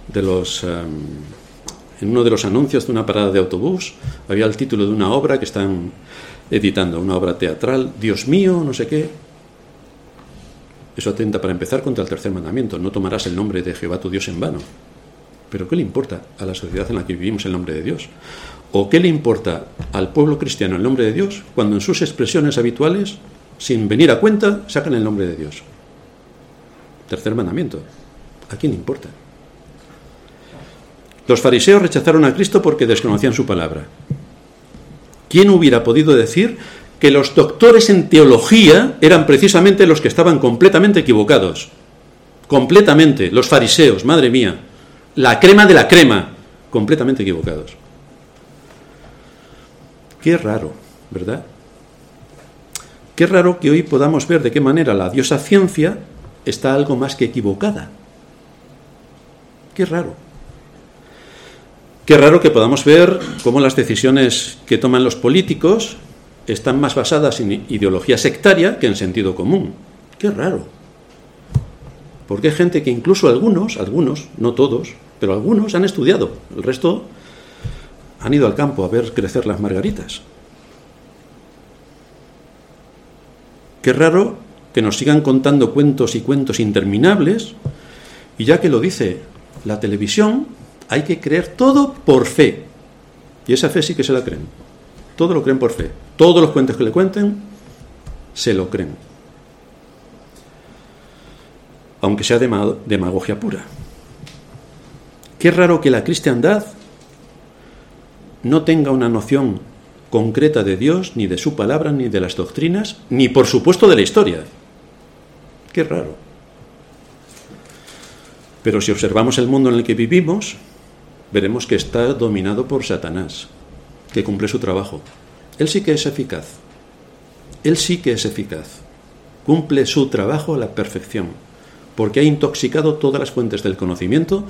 de los em, en uno de los anuncios de una parada de autobús había el título de una obra que están editando, una obra teatral, Dios mío, no sé qué. Eso atenta para empezar contra el tercer mandamiento, no tomarás el nombre de Jehová tu Dios en vano. Pero ¿qué le importa a la sociedad en la que vivimos el nombre de Dios? ¿O qué le importa al pueblo cristiano el nombre de Dios cuando en sus expresiones habituales, sin venir a cuenta, sacan el nombre de Dios? Tercer mandamiento. ¿A quién importa? Los fariseos rechazaron a Cristo porque desconocían su palabra. ¿Quién hubiera podido decir que los doctores en teología eran precisamente los que estaban completamente equivocados? Completamente, los fariseos, madre mía, la crema de la crema, completamente equivocados. Qué raro, ¿verdad? Qué raro que hoy podamos ver de qué manera la diosa ciencia está algo más que equivocada. Qué raro. Qué raro que podamos ver cómo las decisiones que toman los políticos están más basadas en ideología sectaria que en sentido común. Qué raro. Porque hay gente que incluso algunos, algunos, no todos, pero algunos han estudiado, el resto han ido al campo a ver crecer las margaritas. Qué raro que nos sigan contando cuentos y cuentos interminables, y ya que lo dice la televisión, hay que creer todo por fe. Y esa fe sí que se la creen. Todo lo creen por fe. Todos los cuentos que le cuenten, se lo creen. Aunque sea demagogia pura. Qué raro que la cristiandad no tenga una noción concreta de Dios, ni de su palabra, ni de las doctrinas, ni por supuesto de la historia. Qué raro. Pero si observamos el mundo en el que vivimos, veremos que está dominado por Satanás, que cumple su trabajo. Él sí que es eficaz. Él sí que es eficaz. Cumple su trabajo a la perfección, porque ha intoxicado todas las fuentes del conocimiento,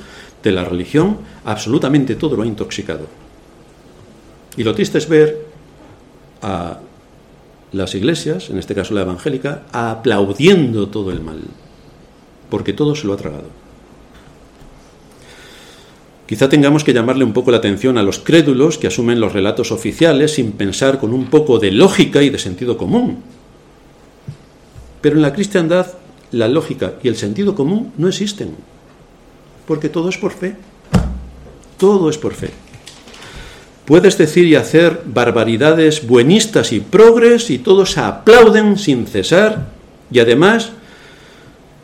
de la religión, absolutamente todo lo ha intoxicado. Y lo triste es ver a las iglesias, en este caso la evangélica, aplaudiendo todo el mal, porque todo se lo ha tragado. Quizá tengamos que llamarle un poco la atención a los crédulos que asumen los relatos oficiales sin pensar con un poco de lógica y de sentido común. Pero en la cristiandad la lógica y el sentido común no existen, porque todo es por fe. Todo es por fe. Puedes decir y hacer barbaridades buenistas y progres y todos aplauden sin cesar y además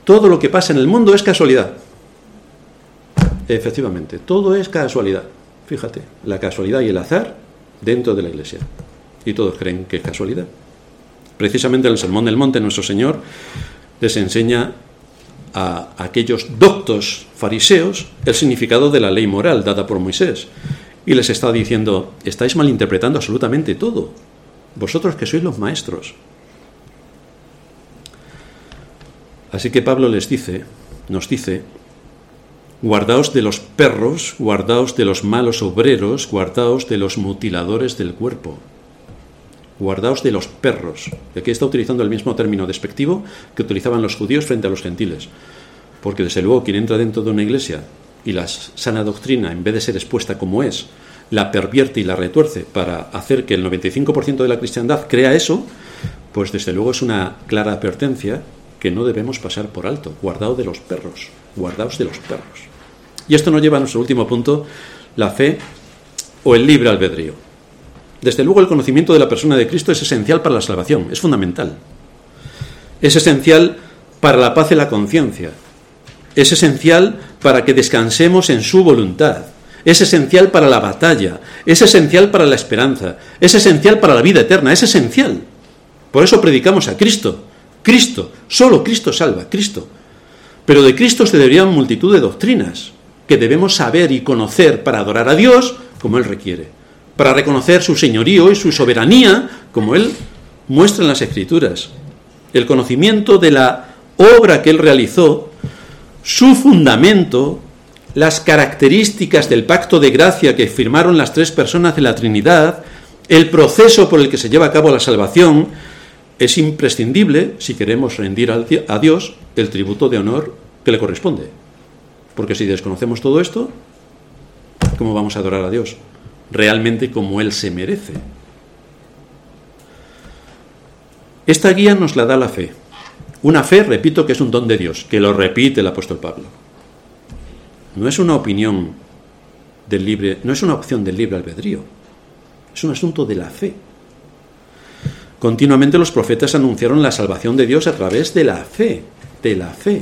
todo lo que pasa en el mundo es casualidad. Efectivamente, todo es casualidad. Fíjate, la casualidad y el azar dentro de la iglesia. Y todos creen que es casualidad. Precisamente en el Sermón del Monte nuestro Señor les enseña a aquellos doctos fariseos el significado de la ley moral dada por Moisés. Y les está diciendo, estáis malinterpretando absolutamente todo. Vosotros que sois los maestros. Así que Pablo les dice, nos dice, guardaos de los perros, guardaos de los malos obreros, guardaos de los mutiladores del cuerpo. Guardaos de los perros. Aquí está utilizando el mismo término despectivo que utilizaban los judíos frente a los gentiles. Porque desde luego quien entra dentro de una iglesia y la sana doctrina, en vez de ser expuesta como es, la pervierte y la retuerce para hacer que el 95% de la cristiandad crea eso, pues desde luego es una clara advertencia que no debemos pasar por alto. Guardaos de los perros, guardaos de los perros. Y esto nos lleva a nuestro último punto, la fe o el libre albedrío. Desde luego el conocimiento de la persona de Cristo es esencial para la salvación, es fundamental. Es esencial para la paz y la conciencia. Es esencial para que descansemos en su voluntad. Es esencial para la batalla. Es esencial para la esperanza. Es esencial para la vida eterna. Es esencial. Por eso predicamos a Cristo. Cristo. Solo Cristo salva. Cristo. Pero de Cristo se deberían multitud de doctrinas que debemos saber y conocer para adorar a Dios como Él requiere para reconocer su señorío y su soberanía, como él muestra en las Escrituras. El conocimiento de la obra que él realizó, su fundamento, las características del pacto de gracia que firmaron las tres personas de la Trinidad, el proceso por el que se lleva a cabo la salvación, es imprescindible si queremos rendir a Dios el tributo de honor que le corresponde. Porque si desconocemos todo esto, ¿cómo vamos a adorar a Dios? realmente como Él se merece. Esta guía nos la da la fe. Una fe, repito, que es un don de Dios, que lo repite el apóstol Pablo. No es una opinión del libre, no es una opción del libre albedrío. Es un asunto de la fe. Continuamente los profetas anunciaron la salvación de Dios a través de la fe, de la fe.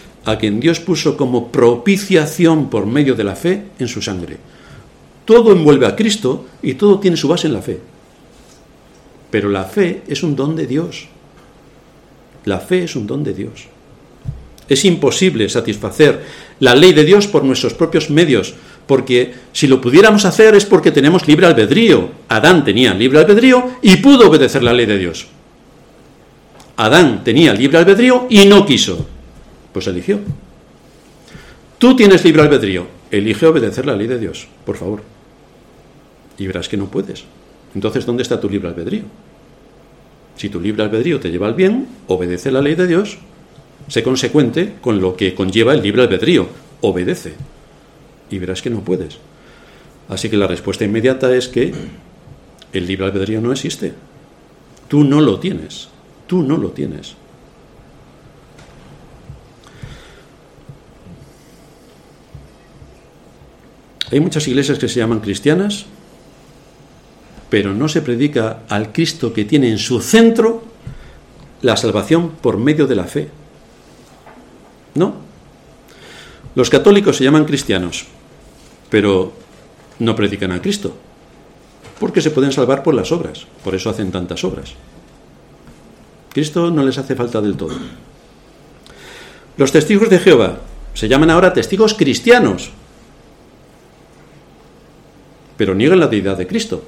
a quien Dios puso como propiciación por medio de la fe en su sangre. Todo envuelve a Cristo y todo tiene su base en la fe. Pero la fe es un don de Dios. La fe es un don de Dios. Es imposible satisfacer la ley de Dios por nuestros propios medios, porque si lo pudiéramos hacer es porque tenemos libre albedrío. Adán tenía libre albedrío y pudo obedecer la ley de Dios. Adán tenía libre albedrío y no quiso. Pues eligió. Tú tienes libre albedrío. Elige obedecer la ley de Dios, por favor y verás que no puedes. Entonces, ¿dónde está tu libre albedrío? Si tu libre albedrío te lleva al bien, obedece la ley de Dios, sé consecuente con lo que conlleva el libre albedrío, obedece. Y verás que no puedes. Así que la respuesta inmediata es que el libre albedrío no existe. Tú no lo tienes. Tú no lo tienes. Hay muchas iglesias que se llaman cristianas pero no se predica al Cristo que tiene en su centro la salvación por medio de la fe. No. Los católicos se llaman cristianos, pero no predican a Cristo, porque se pueden salvar por las obras, por eso hacen tantas obras. Cristo no les hace falta del todo. Los testigos de Jehová se llaman ahora testigos cristianos, pero niegan la deidad de Cristo.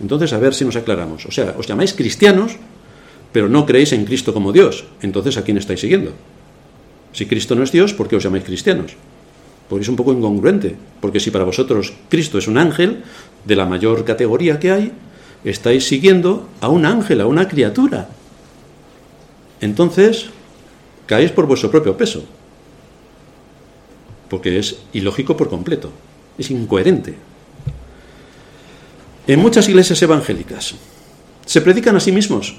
Entonces, a ver si nos aclaramos. O sea, os llamáis cristianos, pero no creéis en Cristo como Dios. Entonces, ¿a quién estáis siguiendo? Si Cristo no es Dios, ¿por qué os llamáis cristianos? Porque es un poco incongruente. Porque si para vosotros Cristo es un ángel de la mayor categoría que hay, estáis siguiendo a un ángel, a una criatura. Entonces, caéis por vuestro propio peso. Porque es ilógico por completo. Es incoherente. En muchas iglesias evangélicas se predican a sí mismos,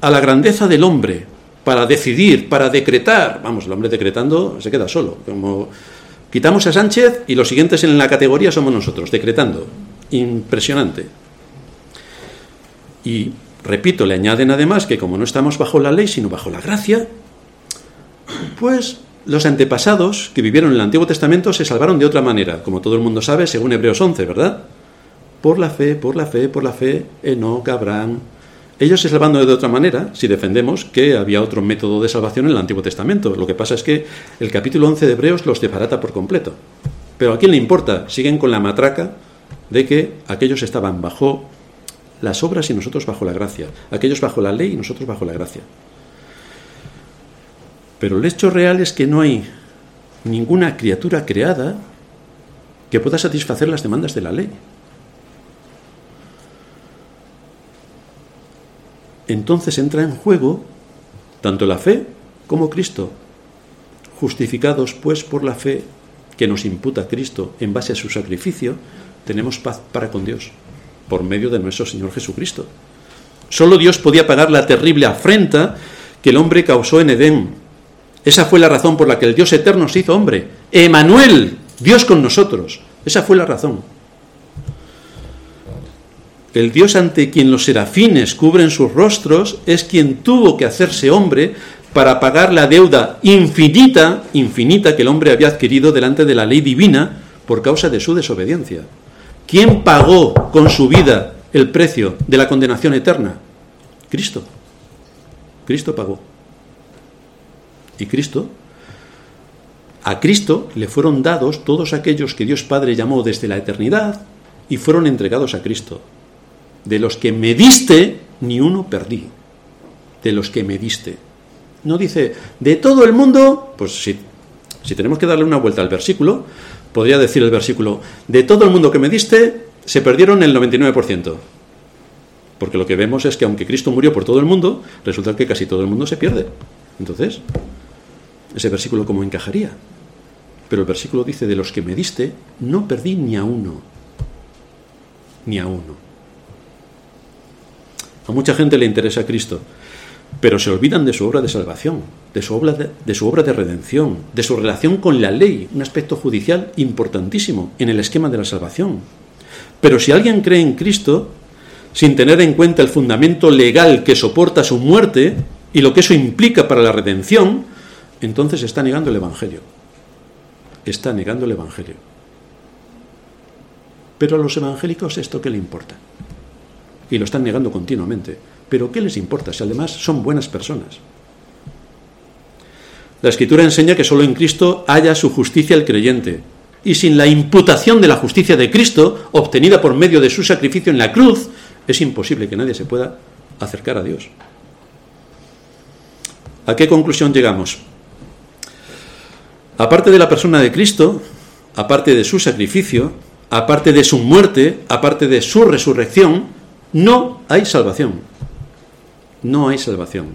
a la grandeza del hombre, para decidir, para decretar. Vamos, el hombre decretando se queda solo. Como quitamos a Sánchez y los siguientes en la categoría somos nosotros, decretando. Impresionante. Y repito, le añaden además que como no estamos bajo la ley, sino bajo la gracia, pues los antepasados que vivieron en el Antiguo Testamento se salvaron de otra manera, como todo el mundo sabe, según Hebreos 11, ¿verdad? Por la fe, por la fe, por la fe, Enoch, Abraham. Ellos se salvaron de otra manera si defendemos que había otro método de salvación en el Antiguo Testamento. Lo que pasa es que el capítulo 11 de Hebreos los desbarata por completo. Pero a quién le importa, siguen con la matraca de que aquellos estaban bajo las obras y nosotros bajo la gracia, aquellos bajo la ley y nosotros bajo la gracia. Pero el hecho real es que no hay ninguna criatura creada que pueda satisfacer las demandas de la ley. Entonces entra en juego tanto la fe como Cristo. Justificados pues por la fe que nos imputa Cristo en base a su sacrificio, tenemos paz para con Dios por medio de nuestro Señor Jesucristo. Solo Dios podía pagar la terrible afrenta que el hombre causó en Edén. Esa fue la razón por la que el Dios eterno se hizo hombre. Emanuel, Dios con nosotros. Esa fue la razón. El Dios ante quien los serafines cubren sus rostros es quien tuvo que hacerse hombre para pagar la deuda infinita, infinita que el hombre había adquirido delante de la ley divina por causa de su desobediencia. ¿Quién pagó con su vida el precio de la condenación eterna? Cristo. Cristo pagó. Y Cristo, a Cristo le fueron dados todos aquellos que Dios Padre llamó desde la eternidad y fueron entregados a Cristo. De los que me diste, ni uno perdí. De los que me diste. No dice, de todo el mundo, pues si, si tenemos que darle una vuelta al versículo, podría decir el versículo, de todo el mundo que me diste, se perdieron el 99%. Porque lo que vemos es que aunque Cristo murió por todo el mundo, resulta que casi todo el mundo se pierde. Entonces, ese versículo cómo encajaría. Pero el versículo dice, de los que me diste, no perdí ni a uno. Ni a uno. A mucha gente le interesa Cristo, pero se olvidan de su obra de salvación, de su obra de, redención, de su relación con la ley, un aspecto judicial importantísimo en el esquema de la salvación. Pero si alguien cree en Cristo, sin tener en cuenta el fundamento legal que soporta su muerte y lo que eso implica para la redención, entonces está negando el Evangelio. Está negando el Evangelio. Pero a los evangélicos esto qué le importa. Y lo están negando continuamente. Pero ¿qué les importa si además son buenas personas? La escritura enseña que solo en Cristo haya su justicia el creyente, y sin la imputación de la justicia de Cristo, obtenida por medio de su sacrificio en la cruz, es imposible que nadie se pueda acercar a Dios. ¿A qué conclusión llegamos? Aparte de la persona de Cristo, aparte de su sacrificio, aparte de su muerte, aparte de su resurrección, no hay salvación no hay salvación.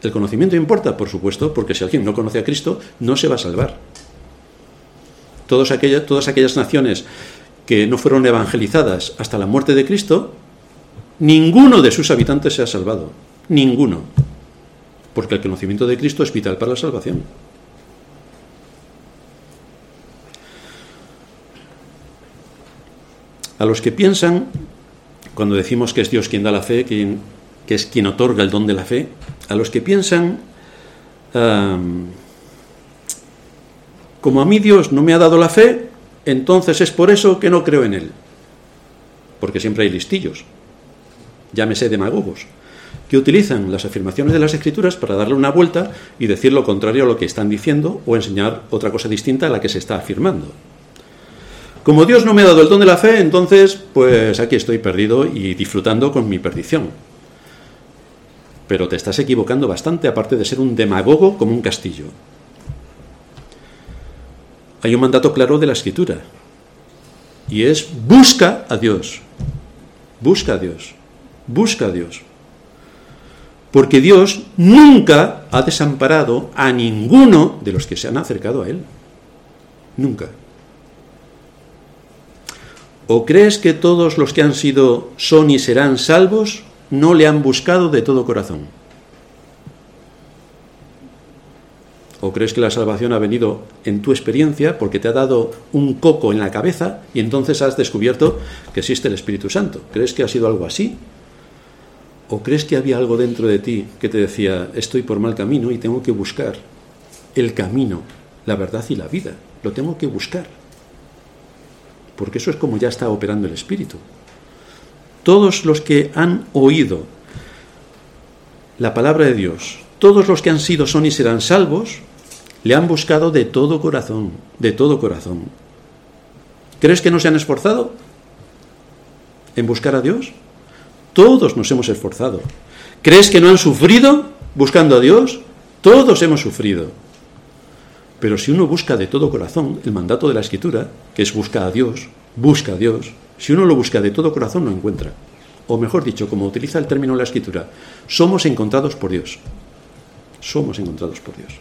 El conocimiento importa, por supuesto, porque si alguien no conoce a Cristo, no se va a salvar. Todas aquellas, naciones que no fueron evangelizadas hasta la muerte de Cristo, ninguno de sus habitantes se ha salvado. Ninguno. Porque el conocimiento de Cristo es vital para la salvación. A los que piensan, cuando decimos que es Dios quien da la fe, quien que es quien otorga el don de la fe, a los que piensan, como a mí Dios no me ha dado la fe, entonces es por eso que no creo en Él. Porque siempre hay listillos, llámese demagogos, que utilizan las afirmaciones de las escrituras para darle una vuelta y decir lo contrario a lo que están diciendo o enseñar otra cosa distinta a la que se está afirmando. Como Dios no me ha dado el don de la fe, entonces, pues aquí estoy perdido y disfrutando con mi perdición. Pero te estás equivocando bastante, aparte de ser un demagogo como un castillo. Hay un mandato claro de la escritura. Y es busca a Dios. Busca a Dios. Busca a Dios. Porque Dios nunca ha desamparado a ninguno de los que se han acercado a Él. Nunca. ¿O crees que todos los que han sido, son y serán salvos? no le han buscado de todo corazón. ¿O crees que la salvación ha venido en tu experiencia porque te ha dado un coco en la cabeza y entonces has descubierto que existe el Espíritu Santo? ¿Crees que ha sido algo así? ¿O crees que había algo dentro de ti que te decía, estoy por mal camino y tengo que buscar el camino, la verdad y la vida? Lo tengo que buscar. Porque eso es como ya está operando el Espíritu. Todos los que han oído la palabra de Dios, todos los que han sido, son y serán salvos, le han buscado de todo corazón, de todo corazón. ¿Crees que no se han esforzado en buscar a Dios? Todos nos hemos esforzado. ¿Crees que no han sufrido buscando a Dios? Todos hemos sufrido. Pero si uno busca de todo corazón, el mandato de la Escritura, que es busca a Dios, busca a Dios, si uno lo busca de todo corazón, lo encuentra. O mejor dicho, como utiliza el término la Escritura, somos encontrados por Dios. Somos encontrados por Dios.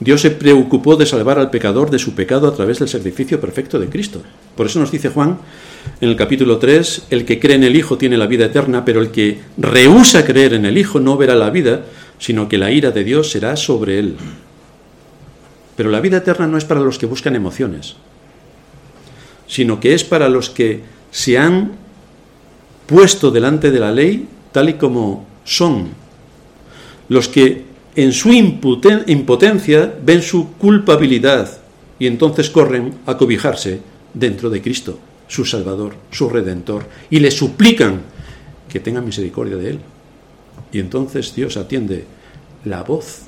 Dios se preocupó de salvar al pecador de su pecado a través del sacrificio perfecto de Cristo. Por eso nos dice Juan en el capítulo 3, el que cree en el Hijo tiene la vida eterna, pero el que rehúsa creer en el Hijo no verá la vida, sino que la ira de Dios será sobre él. Pero la vida eterna no es para los que buscan emociones, sino que es para los que se han puesto delante de la ley tal y como son, los que en su impotencia ven su culpabilidad y entonces corren a cobijarse dentro de Cristo, su Salvador, su Redentor, y le suplican que tenga misericordia de Él. Y entonces Dios atiende la voz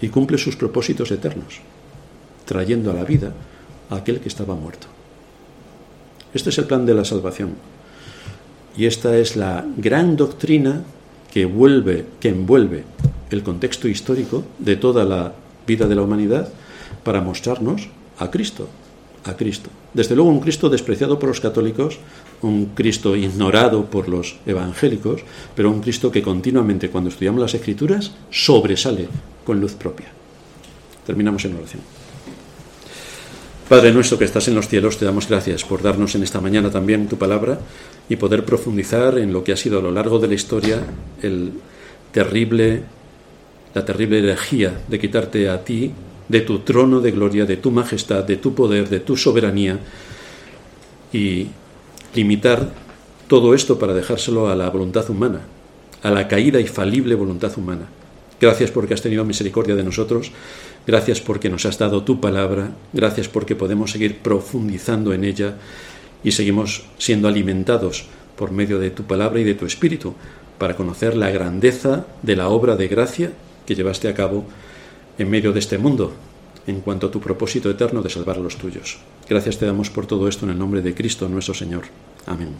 y cumple sus propósitos eternos, trayendo a la vida a aquel que estaba muerto. Este es el plan de la salvación. Y esta es la gran doctrina que, vuelve, que envuelve el contexto histórico de toda la vida de la humanidad para mostrarnos a Cristo, a Cristo. Desde luego un Cristo despreciado por los católicos, un Cristo ignorado por los evangélicos, pero un Cristo que continuamente cuando estudiamos las escrituras sobresale con luz propia. Terminamos en oración. Padre nuestro que estás en los cielos, te damos gracias por darnos en esta mañana también tu palabra y poder profundizar en lo que ha sido a lo largo de la historia el terrible la terrible herejía de quitarte a ti de tu trono de gloria, de tu majestad, de tu poder, de tu soberanía y limitar todo esto para dejárselo a la voluntad humana, a la caída y falible voluntad humana. Gracias porque has tenido misericordia de nosotros, gracias porque nos has dado tu palabra, gracias porque podemos seguir profundizando en ella y seguimos siendo alimentados por medio de tu palabra y de tu espíritu para conocer la grandeza de la obra de gracia que llevaste a cabo en medio de este mundo, en cuanto a tu propósito eterno de salvar a los tuyos. Gracias te damos por todo esto en el nombre de Cristo nuestro Señor. Amén.